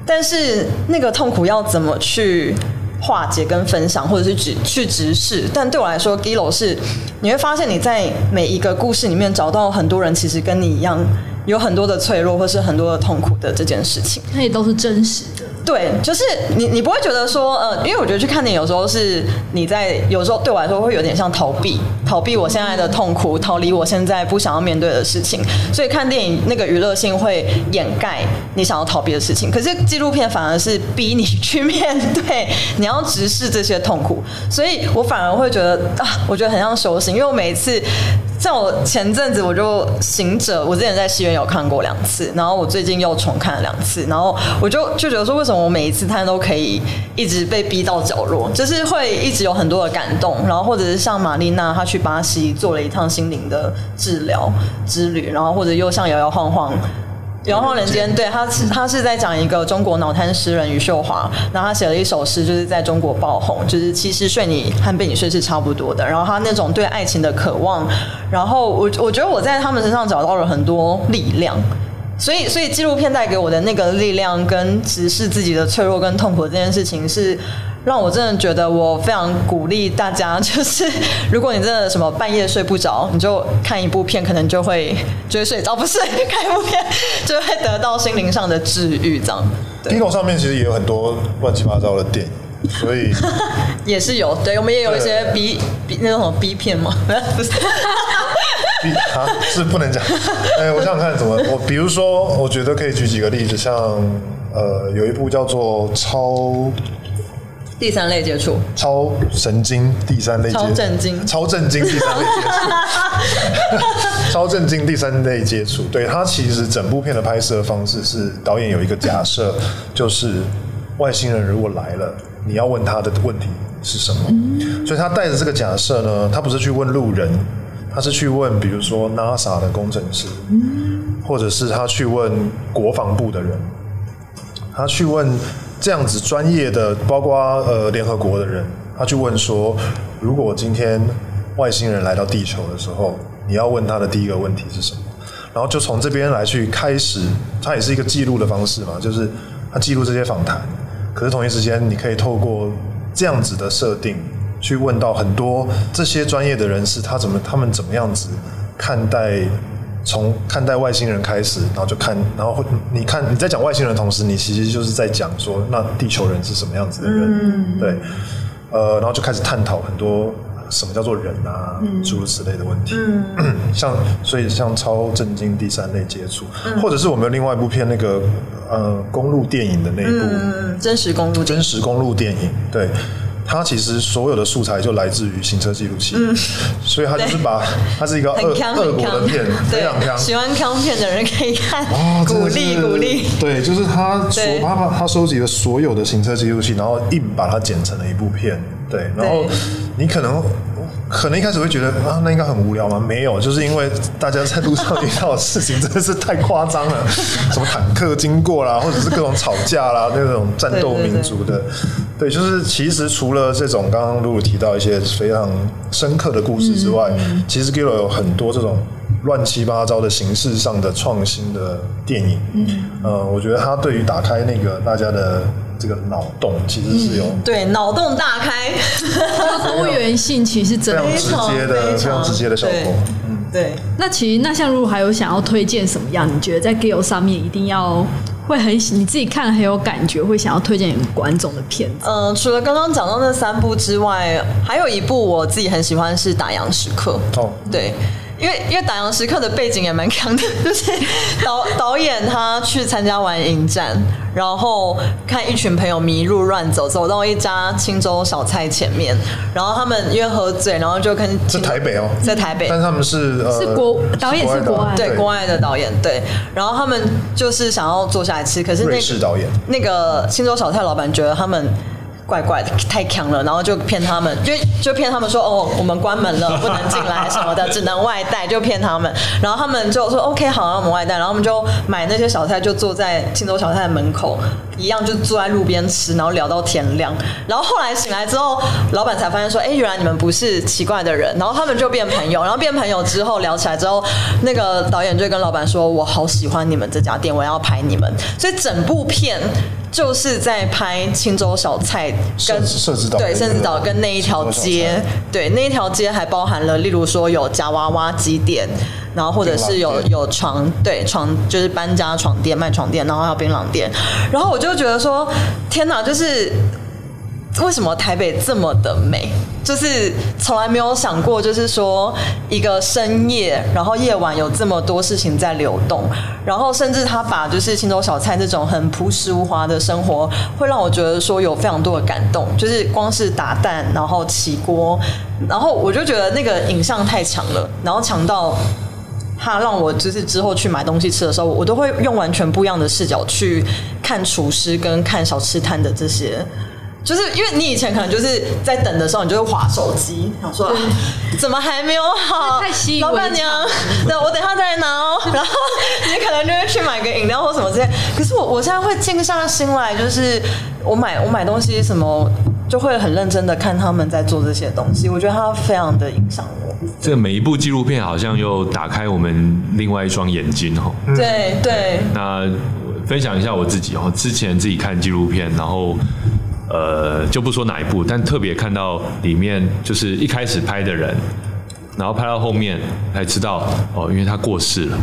但是那个痛苦要怎么去化解跟分享，或者是直去直视。但对我来说 Giro 是你会发现你在每一个故事里面找到很多人其实跟你一样有很多的脆弱，或是很多的痛苦的这件事情。那也都是真实的。对，就是你，你不会觉得说，呃，因为我觉得去看电影有时候是你在，有时候对我来说会有点像逃避，逃避我现在的痛苦，逃离我现在不想要面对的事情。所以看电影那个娱乐性会掩盖你想要逃避的事情，可是纪录片反而是逼你去面对，你要直视这些痛苦。所以我反而会觉得啊，我觉得很像修行，因为我每一次。像我前阵子我就行者，我之前在戏院有看过两次，然后我最近又重看了两次，然后我就就觉得说，为什么我每一次看都可以一直被逼到角落，就是会一直有很多的感动，然后或者是像玛丽娜她去巴西做了一趟心灵的治疗之旅，然后或者又像摇摇晃晃。《摇晃人间》对他是他是在讲一个中国脑瘫诗人余秀华，然后他写了一首诗，就是在中国爆红，就是其实睡你和被你睡是差不多的。然后他那种对爱情的渴望，然后我我觉得我在他们身上找到了很多力量，所以所以纪录片带给我的那个力量，跟直视自己的脆弱跟痛苦这件事情是。让我真的觉得，我非常鼓励大家，就是如果你真的什么半夜睡不着，你就看一部片，可能就会就会睡着，不是看一部片就会得到心灵上的治愈，这样。d i 上面其实也有很多乱七八糟的电影，所以 也是有，对我们也有一些 B B 那种 B 片吗？不 是，B 啊是不能讲。哎，我想想看怎么，我比如说，我觉得可以举几个例子，像呃有一部叫做《超》。第三类接触，超神经第三类，超震惊，超震惊第三类接触，超震惊第三类接触。对他其实整部片的拍摄方式是导演有一个假设，就是外星人如果来了，你要问他的问题是什么？所以他带着这个假设呢，他不是去问路人，他是去问比如说 NASA 的工程师，或者是他去问国防部的人，他去问。这样子专业的，包括呃联合国的人，他去问说，如果今天外星人来到地球的时候，你要问他的第一个问题是什么？然后就从这边来去开始，它也是一个记录的方式嘛，就是他记录这些访谈。可是同一时间，你可以透过这样子的设定，去问到很多这些专业的人士，他怎么他们怎么样子看待。从看待外星人开始，然后就看，然后你看你在讲外星人的同时，你其实就是在讲说，那地球人是什么样子的人？对，呃，然后就开始探讨很多什么叫做人啊，诸如此类的问题。像所以像超震惊第三类接触，或者是我们另外一部片那个呃公路电影的那一部真实公路真实公路电影，对。它其实所有的素材就来自于行车记录器，所以它就是把 它是一个恶恶国的片，非常强。喜欢康片的人可以看，鼓励鼓励。对，就是他所他把他收集了所有的行车记录器，然后硬把它剪成了一部片。对，然后你可能。可能一开始会觉得啊，那应该很无聊吗？没有，就是因为大家在路上遇到的事情真的是太夸张了，什么坦克经过啦，或者是各种吵架啦，那种战斗民族的，对，就是其实除了这种刚刚露露提到一些非常深刻的故事之外，其实 Gillo 有很多这种乱七八糟的形式上的创新的电影。嗯，呃，我觉得他对于打开那个大家的。这个脑洞其实是有对脑洞大开，多元性其实真的非常直接的、非常直接的效果。嗯，对。那其实那像如果还有想要推荐什么样？你觉得在 Gill 上面一定要会很你自己看很有感觉，会想要推荐给观众的片子？嗯，除了刚刚讲到那三部之外，还有一部我自己很喜欢是《打烊时刻》。哦，对。因为因为打烊时刻的背景也蛮强的，就是导导演他去参加完影展，然后看一群朋友迷路乱走，走到一家青州小菜前面，然后他们因为喝醉，然后就跟在台北哦，在台北，但他们是是国导演是国外对。国外的导演对，然后他们就是想要坐下来吃，可是瑞士导演。那个青州小菜老板觉得他们。怪怪的，太强了，然后就骗他们，就就骗他们说哦，我们关门了，不能进来什么的，只能外带，就骗他们。然后他们就说 OK，好，那我们外带。然后我们就买那些小菜，就坐在青州小菜的门口，一样就坐在路边吃，然后聊到天亮。然后后来醒来之后，老板才发现说，哎，原来你们不是奇怪的人。然后他们就变朋友，然后变朋友之后聊起来之后，那个导演就跟老板说，我好喜欢你们这家店，我要拍你们。所以整部片。就是在拍青州小菜跟社子岛对社子岛跟那一条街，对那一条街还包含了，例如说有夹娃娃机店，然后或者是有有床对床就是搬家床垫卖床垫，然后还有槟榔店，然后我就觉得说天哪，就是为什么台北这么的美？就是从来没有想过，就是说一个深夜，然后夜晚有这么多事情在流动，然后甚至他把就是青州小菜这种很朴实无华的生活，会让我觉得说有非常多的感动。就是光是打蛋，然后起锅，然后我就觉得那个影像太强了，然后强到他让我就是之后去买东西吃的时候，我都会用完全不一样的视角去看厨师跟看小吃摊的这些。就是因为你以前可能就是在等的时候，你就会划手机，想说怎么还没有好？老板娘，对我等下再来拿哦。然后你可能就会去买个饮料或什么之类。可是我我现在会静下心来，就是我买我买东西什么，就会很认真的看他们在做这些东西。我觉得它非常的影响我。这每一部纪录片好像又打开我们另外一双眼睛哦。对对。那分享一下我自己哦，之前自己看纪录片，然后。呃，就不说哪一部，但特别看到里面就是一开始拍的人，然后拍到后面才知道哦，因为他过世了。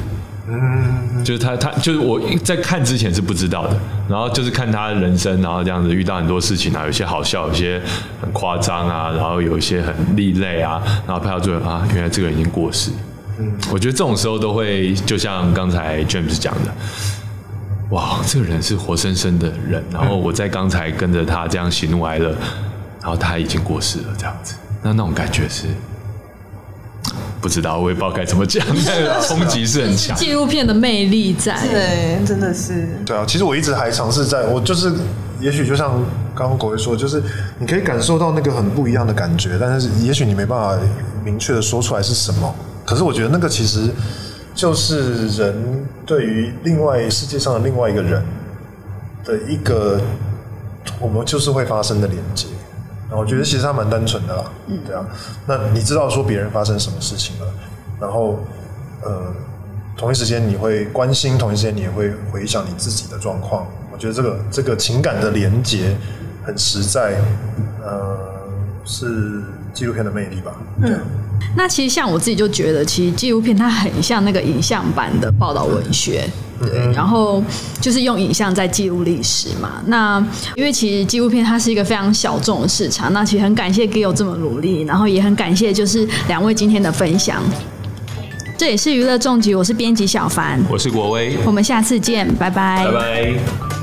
嗯，就是他他就是我在看之前是不知道的，然后就是看他人生，然后这样子遇到很多事情啊，有些好笑，有些很夸张啊，然后有一些很另类啊，然后拍到最后啊，原来这个人已经过世。嗯，我觉得这种时候都会就像刚才 James 讲的。哇，这个人是活生生的人，然后我在刚才跟着他这样喜怒哀乐，然后他已经过世了，这样子，那那种感觉是不知道，我也不知道该怎么讲，冲击是很强。纪录片的魅力在，对，真的是。对啊，其实我一直还尝试在，我就是，也许就像刚刚国威说，就是你可以感受到那个很不一样的感觉，但是也许你没办法明确的说出来是什么，可是我觉得那个其实。就是人对于另外世界上的另外一个人的一个，我们就是会发生的连接。我觉得其实他蛮单纯的啦，对啊。那你知道说别人发生什么事情了，然后呃，同一时间你会关心，同一时间你也会回想你自己的状况。我觉得这个这个情感的连接很实在，呃，是纪录片的魅力吧。嗯。那其实像我自己就觉得，其实纪录片它很像那个影像版的报道文学，对，然后就是用影像在记录历史嘛。那因为其实纪录片它是一个非常小众的市场，那其实很感谢 Gill 这么努力，然后也很感谢就是两位今天的分享。这也是娱乐重疾，我是编辑小凡，我是国威，我们下次见，拜拜，拜拜。